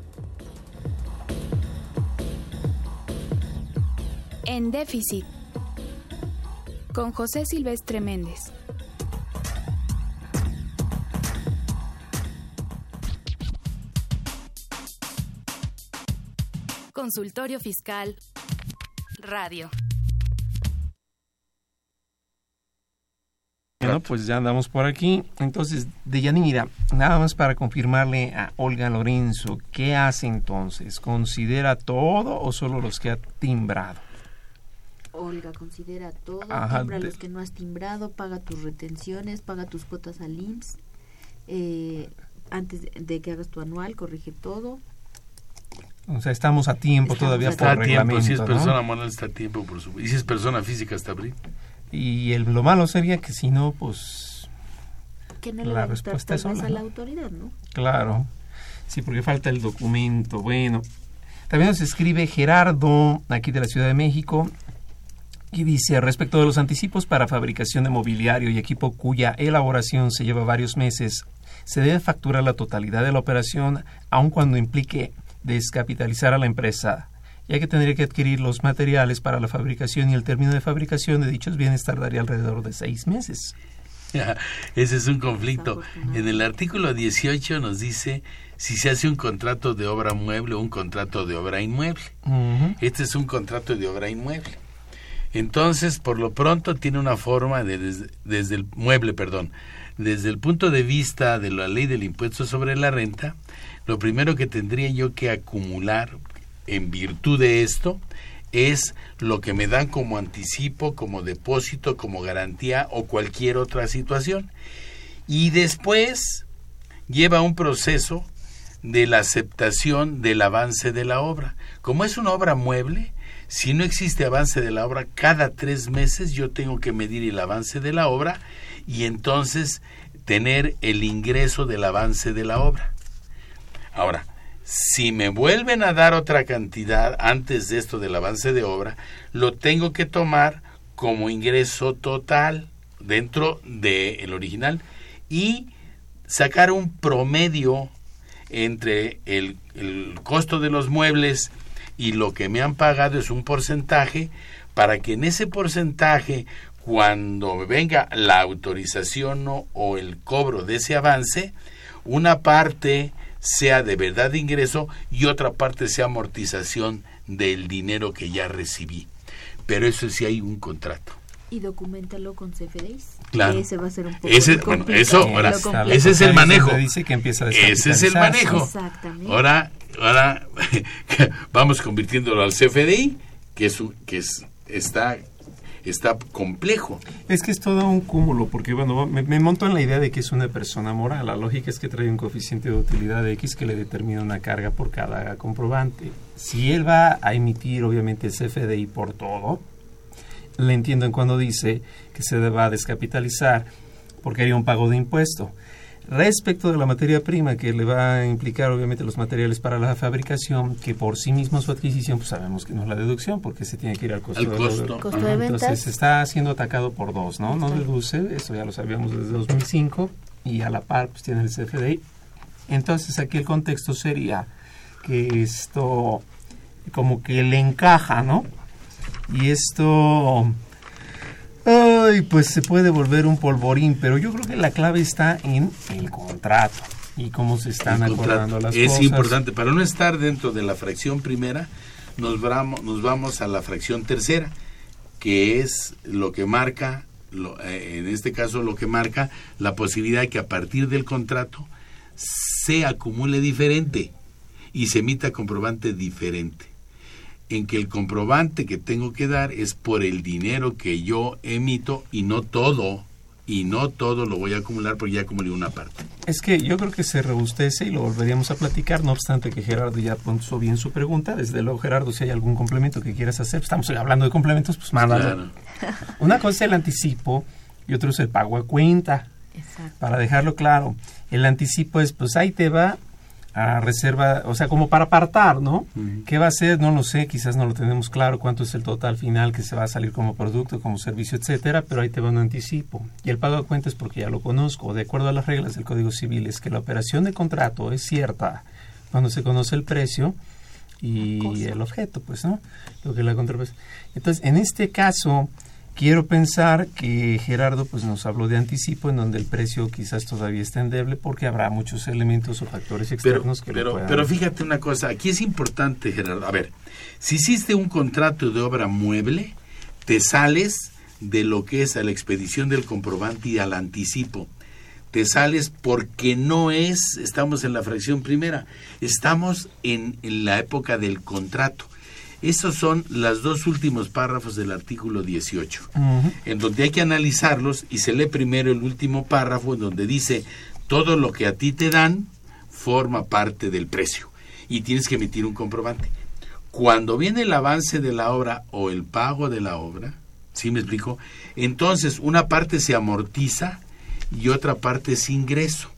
En déficit. Con José Silvestre Méndez. Consultorio Fiscal Radio. Bueno, pues ya andamos por aquí. Entonces, Deyanira, nada más para confirmarle a Olga Lorenzo, ¿qué hace entonces? ¿Considera todo o solo los que ha timbrado? Olga, considera todo, Ajá, timbra de- los que no has timbrado, paga tus retenciones, paga tus cuotas al IMSS, eh, antes de, de que hagas tu anual, corrige todo. O sea, estamos a tiempo Estamos todavía a por Está a tiempo, reglamento, si es ¿no? persona moral está a tiempo, por supuesto. Y si es persona física hasta abril. Y el, lo malo sería que si no, pues Que no La respuesta es sola, a la ¿no? autoridad, ¿no? Claro, sí, porque falta el documento. Bueno, también nos escribe Gerardo, aquí de la Ciudad de México, y dice, respecto de los anticipos para fabricación de mobiliario y equipo cuya elaboración se lleva varios meses, se debe facturar la totalidad de la operación, aun cuando implique descapitalizar a la empresa, ya que tendría que adquirir los materiales para la fabricación y el término de fabricación de dichos bienes tardaría alrededor de seis meses. Ese es un conflicto. En el artículo 18 nos dice si se hace un contrato de obra mueble o un contrato de obra inmueble. Este es un contrato de obra inmueble. Entonces, por lo pronto tiene una forma de desde, desde el mueble, perdón, desde el punto de vista de la ley del impuesto sobre la renta, lo primero que tendría yo que acumular en virtud de esto es lo que me dan como anticipo, como depósito, como garantía o cualquier otra situación. Y después lleva un proceso de la aceptación del avance de la obra. Como es una obra mueble, si no existe avance de la obra, cada tres meses yo tengo que medir el avance de la obra y entonces tener el ingreso del avance de la obra. Ahora, si me vuelven a dar otra cantidad antes de esto del avance de obra, lo tengo que tomar como ingreso total dentro del original y sacar un promedio entre el, costo de los muebles y lo que me han pagado es un porcentaje para que en ese porcentaje cuando venga la autorización o el cobro de ese avance una parte sea de verdad de ingreso y otra parte sea amortización del dinero que ya recibí. Pero eso sí hay un contrato. Y documentalo con CFDIs. Claro. Ese va a ser un poco ese, bueno, eso, ahora, ese es el manejo. Dice que empieza a ese es el manejo. Exactamente. Ahora, ahora vamos convirtiéndolo al CFDI, que es, que es, está está complejo. Es que es todo un cúmulo, porque bueno, me, monto en la idea de que es una persona moral. La lógica es que trae un coeficiente de utilidad de X que le determina una carga por cada comprobante. Si él va a emitir, obviamente, el CFDI por todo, le entiendo en cuando dice que se va a descapitalizar porque haría un pago de impuesto. Respecto de la materia prima que le va a implicar obviamente los materiales para la fabricación, que por sí mismo su adquisición, pues sabemos que no es la deducción porque se tiene que ir al costo, al costo. De, costo de ventas. Entonces está siendo atacado por dos, ¿no? No deduce, eso ya lo sabíamos desde 2005 y a la par pues tiene el CFDI. Entonces aquí el contexto sería que esto como que le encaja, ¿no? Y esto Ay, pues se puede volver un polvorín, pero yo creo que la clave está en el contrato y cómo se están acordando las es cosas. Es importante, para no estar dentro de la fracción primera, nos vamos, nos vamos a la fracción tercera, que es lo que marca, lo, eh, en este caso lo que marca la posibilidad de que a partir del contrato se acumule diferente y se emita comprobante diferente en que el comprobante que tengo que dar es por el dinero que yo emito y no todo y no todo lo voy a acumular porque ya acumulé una parte. Es que yo creo que se rebustece y lo volveríamos a platicar, no obstante que Gerardo ya puso bien su pregunta. Desde luego, Gerardo, si hay algún complemento que quieras hacer, estamos hablando de complementos, pues mándalo. Claro. Una cosa es el anticipo y otro es el pago a cuenta. Exacto. Para dejarlo claro, el anticipo es, pues ahí te va a reserva, o sea, como para apartar, ¿no? Uh -huh. ¿Qué va a ser? No lo sé, quizás no lo tenemos claro cuánto es el total final que se va a salir como producto, como servicio, etcétera, pero ahí te va un anticipo. Y el pago de cuentas porque ya lo conozco, de acuerdo a las reglas del Código Civil, es que la operación de contrato es cierta cuando se conoce el precio y el objeto, pues, ¿no? Lo que la contrapesa. Entonces, en este caso, quiero pensar que Gerardo pues nos habló de anticipo en donde el precio quizás todavía está endeble porque habrá muchos elementos o factores externos pero, que pero, lo puedan... pero fíjate una cosa, aquí es importante Gerardo, a ver, si hiciste un contrato de obra mueble, te sales de lo que es a la expedición del comprobante y al anticipo. Te sales porque no es, estamos en la fracción primera, estamos en, en la época del contrato. Esos son los dos últimos párrafos del artículo 18, uh -huh. en donde hay que analizarlos y se lee primero el último párrafo en donde dice todo lo que a ti te dan forma parte del precio y tienes que emitir un comprobante. Cuando viene el avance de la obra o el pago de la obra, ¿sí me explico? Entonces una parte se amortiza y otra parte es ingreso,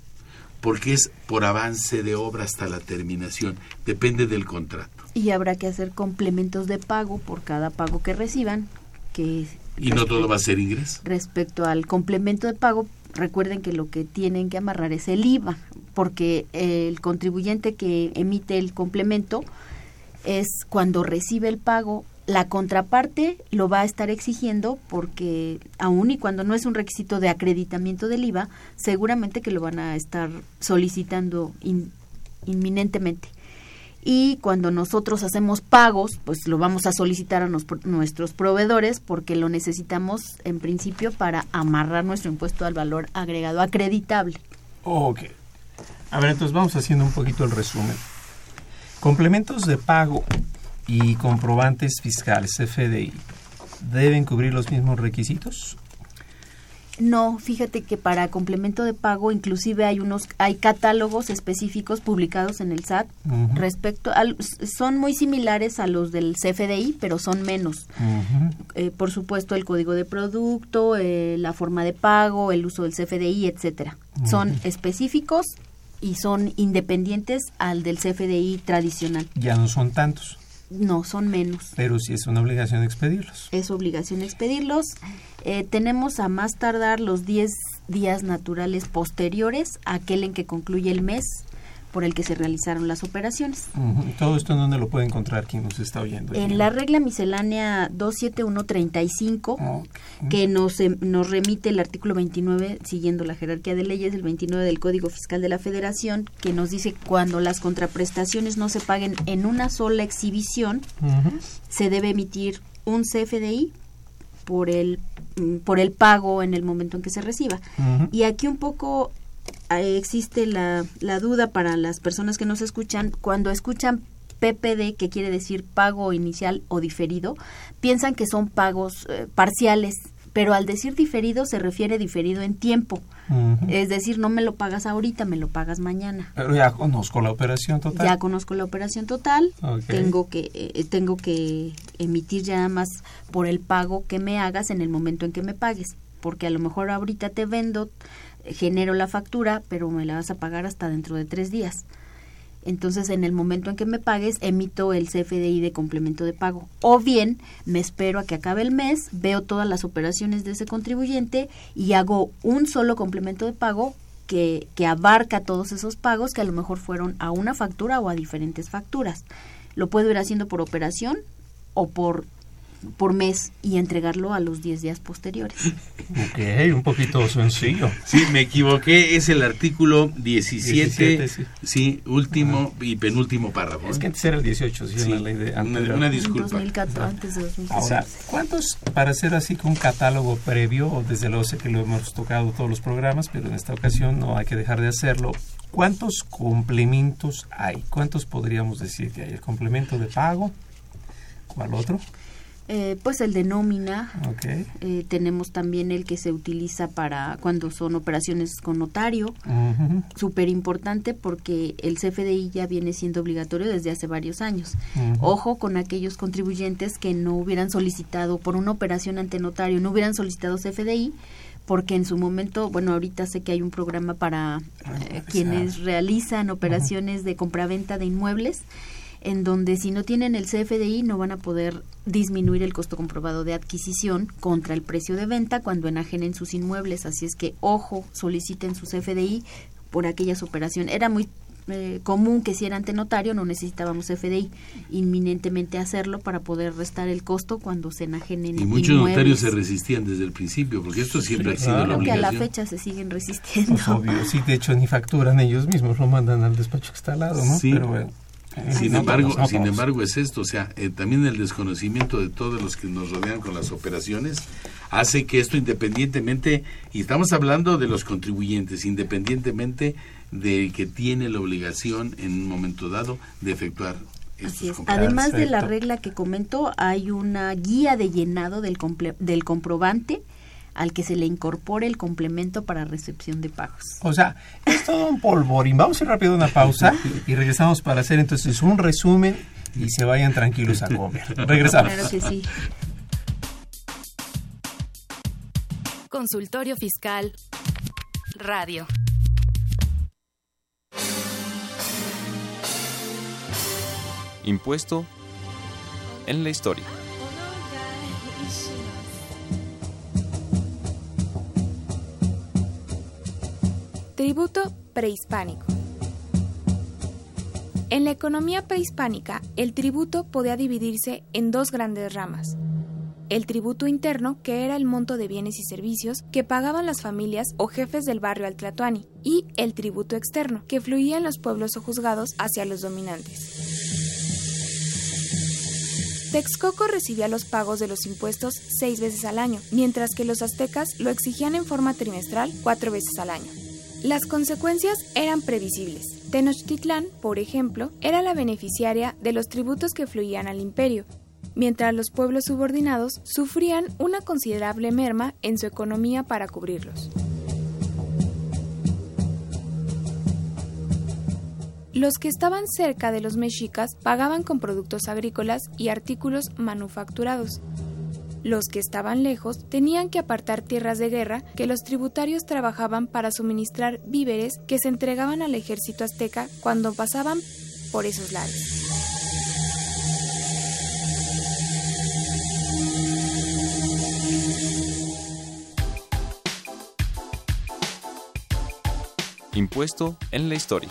porque es por avance de obra hasta la terminación, depende del contrato y habrá que hacer complementos de pago por cada pago que reciban que y no todo va a ser ingreso. respecto al complemento de pago recuerden que lo que tienen que amarrar es el IVA porque el contribuyente que emite el complemento es cuando recibe el pago la contraparte lo va a estar exigiendo porque aun y cuando no es un requisito de acreditamiento del IVA seguramente que lo van a estar solicitando in, inminentemente y cuando nosotros hacemos pagos, pues lo vamos a solicitar a nuestros proveedores porque lo necesitamos en principio para amarrar nuestro impuesto al valor agregado acreditable. Ok. A ver, entonces vamos haciendo un poquito el resumen. Complementos de pago y comprobantes fiscales, CFDI, ¿deben cubrir los mismos requisitos? No, fíjate que para complemento de pago inclusive hay unos hay catálogos específicos publicados en el SAT respecto al son muy similares a los del CFDI, pero son menos. Eh, por supuesto el código de producto, eh, la forma de pago, el uso del CFDI, etcétera. Son específicos y son independientes al del CFDI tradicional. Ya no son tantos. No, son menos. Pero sí es una obligación expedirlos. Es obligación expedirlos. Eh, tenemos a más tardar los 10 días naturales posteriores a aquel en que concluye el mes por el que se realizaron las operaciones. Todo esto en dónde lo puede encontrar quien nos está oyendo. En la regla miscelánea 27135, que nos, em, nos remite el artículo 29, siguiendo la jerarquía de leyes, el 29 del Código Fiscal de la Federación, que nos dice cuando las contraprestaciones no se paguen en una sola exhibición, se debe emitir un CFDI por el mm, por el pago en el momento en que se reciba. Y aquí un poco existe la, la duda para las personas que nos escuchan, cuando escuchan PPD, que quiere decir pago inicial o diferido, piensan que son pagos eh, parciales, pero al decir diferido se refiere diferido en tiempo. Es decir, no me lo pagas ahorita, me lo pagas mañana. Pero ya conozco la operación total. Ya conozco la operación total. Tengo que eh, tengo que emitir ya más por el pago que me hagas en el momento en que me pagues, porque a lo mejor ahorita te vendo genero la factura, pero me la vas a pagar hasta dentro de tres días. Entonces, en el momento en que me pagues, emito el CFDI de complemento de pago. O bien, me espero a que acabe el mes, veo todas las operaciones de ese contribuyente y hago un solo complemento de pago que, que abarca todos esos pagos que a lo mejor fueron a una factura o a diferentes facturas. Lo puedo ir haciendo por operación o por por mes y entregarlo a los 10 días posteriores. Ok, un poquito sencillo. Sí, me equivoqué, es el artículo 17, sí. último y penúltimo párrafo. Es que antes era el 18, sí, la ley de una, disculpa. antes de 2014. Ahora, ¿cuántos, para hacer así con un catálogo previo, desde luego sé que lo hemos tocado todos los programas, pero en esta ocasión no hay que dejar de hacerlo, ¿cuántos complementos hay? ¿Cuántos podríamos decir que hay? ¿El complemento de pago? ¿Cuál otro? Eh, pues el de nómina. Eh, tenemos también el que se utiliza para cuando son operaciones con notario. Súper importante porque el CFDI ya viene siendo obligatorio desde hace varios años. Ojo con aquellos contribuyentes que no hubieran solicitado por una operación ante notario, no hubieran solicitado CFDI porque en su momento, bueno, ahorita sé que hay un programa para eh, quienes realizan operaciones de compraventa de inmuebles en donde si no tienen el CFDI no van a poder disminuir el costo comprobado de adquisición contra el precio de venta cuando enajenen sus inmuebles. Así es que, ojo, soliciten su CFDI por aquellas operaciones. Era muy eh, común que si era ante notario no necesitábamos CFDI, inminentemente hacerlo para poder restar el costo cuando se enajenen Y muchos notarios se resistían desde el principio, porque esto siempre ha sido la que a la fecha se siguen resistiendo. Pues obvio, sí, de hecho ni facturan ellos mismos, lo mandan al despacho que está al lado, ¿no? Sí. Pero bueno. Sin embargo, sin embargo es esto, o sea, eh, también el desconocimiento de todos los que nos rodean con las operaciones hace que esto independientemente, y estamos hablando de los contribuyentes, independientemente del que tiene la obligación en un momento dado de efectuar Así es. Además de la regla que comentó, hay una guía de llenado del, del comprobante al que se le incorpore el complemento para recepción de pagos. O sea, es todo un polvorín. Vamos a ir rápido a una pausa y regresamos para hacer entonces un resumen y se vayan tranquilos a comer. Regresamos. Claro que sí. Consultorio Fiscal Radio. Impuesto en la historia. Tributo prehispánico. En la economía prehispánica, el tributo podía dividirse en dos grandes ramas. El tributo interno, que era el monto de bienes y servicios que pagaban las familias o jefes del barrio Altlatuani, y el tributo externo, que fluía en los pueblos o juzgados hacia los dominantes. Texcoco recibía los pagos de los impuestos seis veces al año, mientras que los aztecas lo exigían en forma trimestral cuatro veces al año. Las consecuencias eran previsibles. Tenochtitlán, por ejemplo, era la beneficiaria de los tributos que fluían al imperio, mientras los pueblos subordinados sufrían una considerable merma en su economía para cubrirlos. Los que estaban cerca de los mexicas pagaban con productos agrícolas y artículos manufacturados. Los que estaban lejos tenían que apartar tierras de guerra que los tributarios trabajaban para suministrar víveres que se entregaban al ejército azteca cuando pasaban por esos lares. Impuesto en la historia.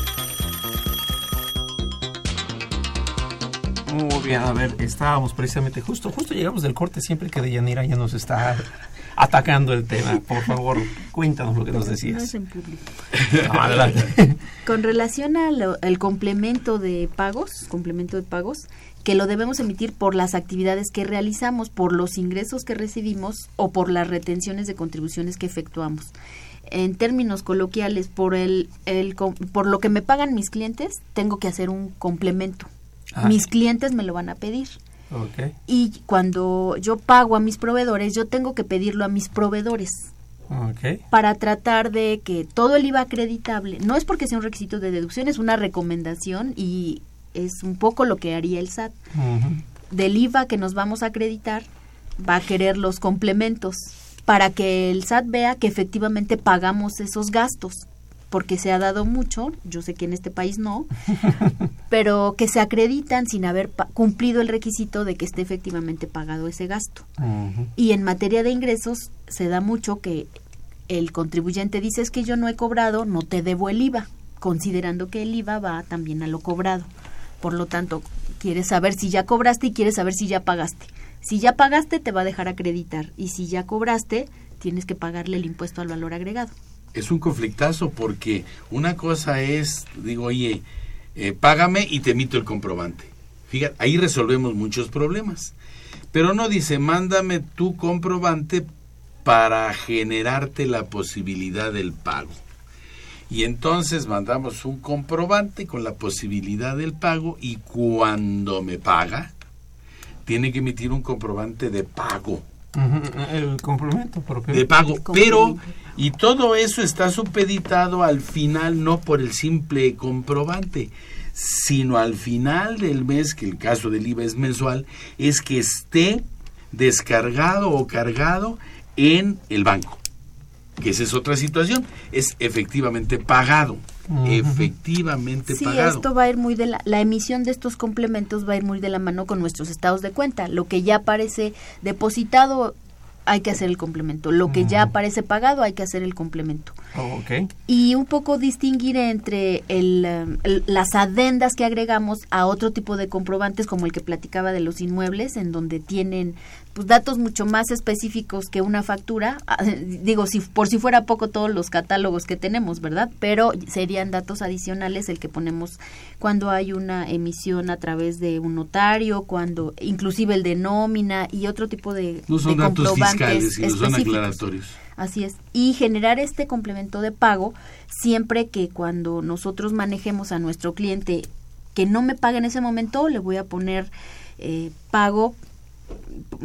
Muy bien, a ver, estábamos precisamente justo, justo llegamos del corte siempre que Deyanira ya nos está atacando el tema. Por favor, cuéntanos lo que nos decías. adelante. Con relación al complemento de pagos, complemento de pagos, que lo debemos emitir por las actividades que realizamos, por los ingresos que recibimos o por las retenciones de contribuciones que efectuamos. En términos coloquiales, por, el, el por lo que me pagan mis clientes, tengo que hacer un complemento. Mis clientes me lo van a pedir. Y cuando yo pago a mis proveedores, yo tengo que pedirlo a mis proveedores. Para tratar de que todo el IVA acreditable, no es porque sea un requisito de deducción, es una recomendación y es un poco lo que haría el SAT. Del IVA que nos vamos a acreditar, va a querer los complementos para que el SAT vea que efectivamente pagamos esos gastos, porque se ha dado mucho, yo sé que en este país no, pero que se acreditan sin haber cumplido el requisito de que esté efectivamente pagado ese gasto. Y en materia de ingresos se da mucho que el contribuyente dice es que yo no he cobrado, no te debo el IVA, considerando que el IVA va también a lo cobrado. Por lo tanto, quieres saber si ya cobraste y quieres saber si ya pagaste. Si ya pagaste, te va a dejar acreditar. Y si ya cobraste, tienes que pagarle el impuesto al valor agregado. Es un conflictazo porque una cosa es, digo, oye, eh, págame y te emito el comprobante. Fíjate, ahí resolvemos muchos problemas. Pero no dice, mándame tu comprobante para generarte la posibilidad del pago y entonces mandamos un comprobante con la posibilidad del pago y cuando me paga, tiene que emitir un comprobante de pago. El complemento. De pago, pero y todo eso está supeditado al final no por el simple comprobante, sino al final del mes, que el caso del IVA es mensual, es que esté descargado o cargado en el banco que esa es otra situación, es efectivamente pagado. Efectivamente sí, pagado. esto va a ir muy de la, la emisión de estos complementos va a ir muy de la mano con nuestros estados de cuenta. Lo que ya aparece depositado hay que hacer el complemento. Lo que ya aparece pagado hay que hacer el complemento. Oh, y un poco distinguir entre el, las adendas que agregamos a otro tipo de comprobantes como el que platicaba de los inmuebles, en donde tienen pues datos mucho más específicos que una factura. Ah, digo, si por si fuera poco todos los catálogos que tenemos, ¿verdad? Pero serían datos adicionales el que ponemos cuando hay una emisión a través de un notario, cuando inclusive el de nómina y otro tipo de, no son datos fiscales, sino son aclaratorios. Así es. Y generar este complemento de pago siempre que cuando nosotros manejemos a nuestro cliente que no me pague en ese momento, le voy a poner eh, pago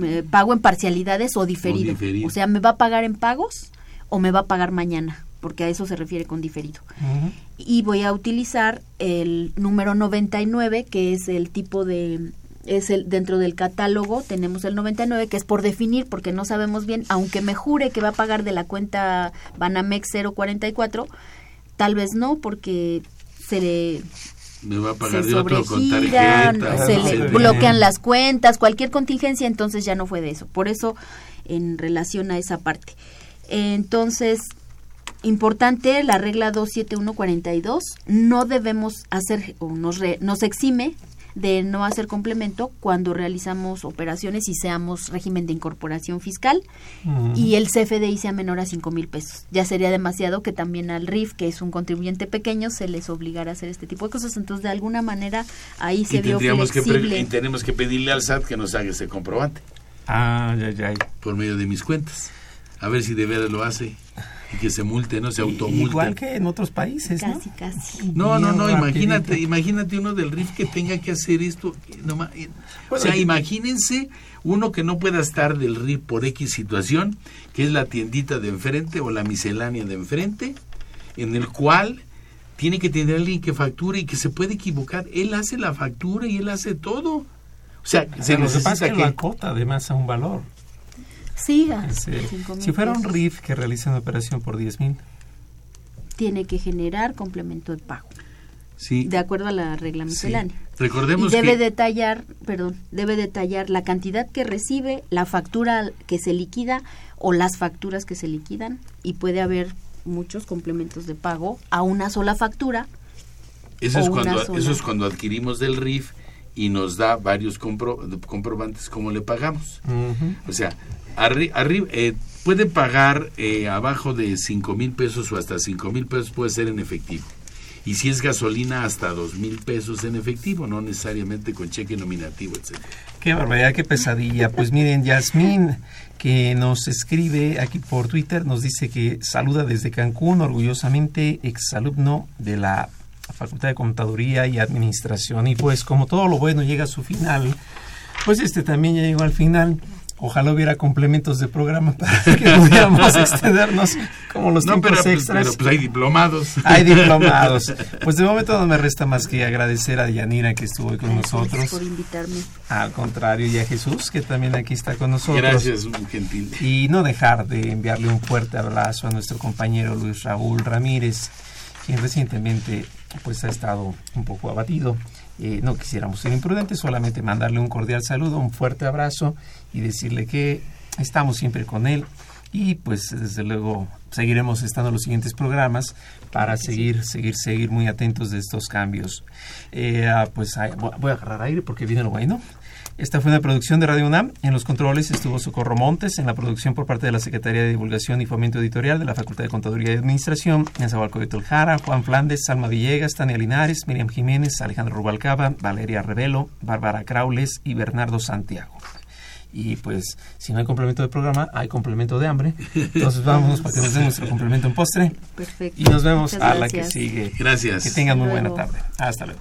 eh, pago en parcialidades o diferido. o sea, ¿me va a pagar en pagos o me va a pagar mañana? Porque a eso se refiere con diferido. Y voy a utilizar el número 99, que es el tipo de es el dentro del catálogo tenemos el 99 que es por definir porque no sabemos bien aunque me jure que va a pagar de la cuenta Banamex 044 tal vez no porque se le me va a pagar de otro con tarjeta. Se le bloquean las cuentas, cualquier contingencia, entonces ya no fue de eso. Por eso, en relación a esa parte. Entonces, importante la regla 27142, no debemos hacer o nos, nos exime de no hacer complemento cuando realizamos operaciones y seamos régimen de incorporación fiscal y el CFDI sea menor a 5 mil pesos. Ya sería demasiado que también al RIF, que es un contribuyente pequeño, se les obligara a hacer este tipo de cosas. Entonces, de alguna manera, ahí se vio flexible. Que y tenemos que pedirle al SAT que nos haga ese comprobante. Ah, ya, ya. Por medio de mis cuentas. A ver si de veras lo hace y que se multe, no se automulte. Igual que en otros países, casi, Casi, No, no, no, imagínate, imagínate uno del RIF que tenga que hacer esto. o sea, imagínense uno que no pueda estar del RIF por X situación, que es la tiendita de enfrente o la miscelánea de enfrente, en el cual tiene que tener alguien que facture y que se puede equivocar. Él hace la factura y él hace todo. O sea, se necesita que... la cota además a un valor. Sí, si fuera un RIF que realiza una operación por 10 mil. Tiene que generar complemento de pago. Sí. De acuerdo a la regla miscelánea. Recordemos y debe que... detallar, perdón, debe detallar la cantidad que recibe, la factura que se liquida o las facturas que se liquidan y puede haber muchos complementos de pago a una sola factura. Eso, es cuando, eso es cuando adquirimos del RIF y nos da varios comprobantes como le pagamos. O sea, arriba, eh, puede pagar eh, abajo de 5 mil pesos o hasta 5 mil pesos puede ser en efectivo. Y si es gasolina, hasta 2 mil pesos en efectivo, no necesariamente con cheque nominativo, etc. Qué barbaridad, qué pesadilla. Pues miren, Yasmín, que nos escribe aquí por Twitter, nos dice que saluda desde Cancún, orgullosamente exalumno de la Facultad de Contaduría y Administración. Y pues como todo lo bueno llega a su final, pues este también ya llegó al final. Ojalá hubiera complementos de programa para que pudiéramos extendernos como los tiempos pero, pues, extras. Pero pues hay diplomados. Hay diplomados. Pues de momento no me resta más que agradecer a Yanira que estuvo hoy con nosotros. por invitarme. Al contrario, y a Jesús que también aquí está con nosotros. Gracias, un gentil. Y no dejar de enviarle un fuerte abrazo a nuestro compañero Luis Raúl Ramírez, quien recientemente pues ha estado un poco abatido eh, no quisiéramos ser imprudentes, solamente mandarle un cordial saludo, un fuerte abrazo y decirle que estamos siempre con él y pues desde luego seguiremos estando en los siguientes programas para seguir, seguir, seguir muy atentos de estos cambios. Eh, ah, pues voy a agarrar aire porque viene lo bueno. Esta fue una producción de Radio UNAM. En los controles estuvo Socorro Montes, en la producción por parte de la Secretaría de Divulgación y Fomento Editorial de la Facultad de Contaduría y Administración, Nezahualcóyotl Jara, Juan Flandes, Salma Villegas, Tania Linares, Miriam Jiménez, Alejandro Rubalcaba, Valeria Revelo, Bárbara Craules y Bernardo Santiago. Y pues, si no hay complemento de programa, hay complemento de hambre. Entonces vámonos para que nos den nuestro complemento en postre. Perfecto. Y nos vemos a la que sigue. Gracias. Que tengan muy buena tarde. Hasta luego.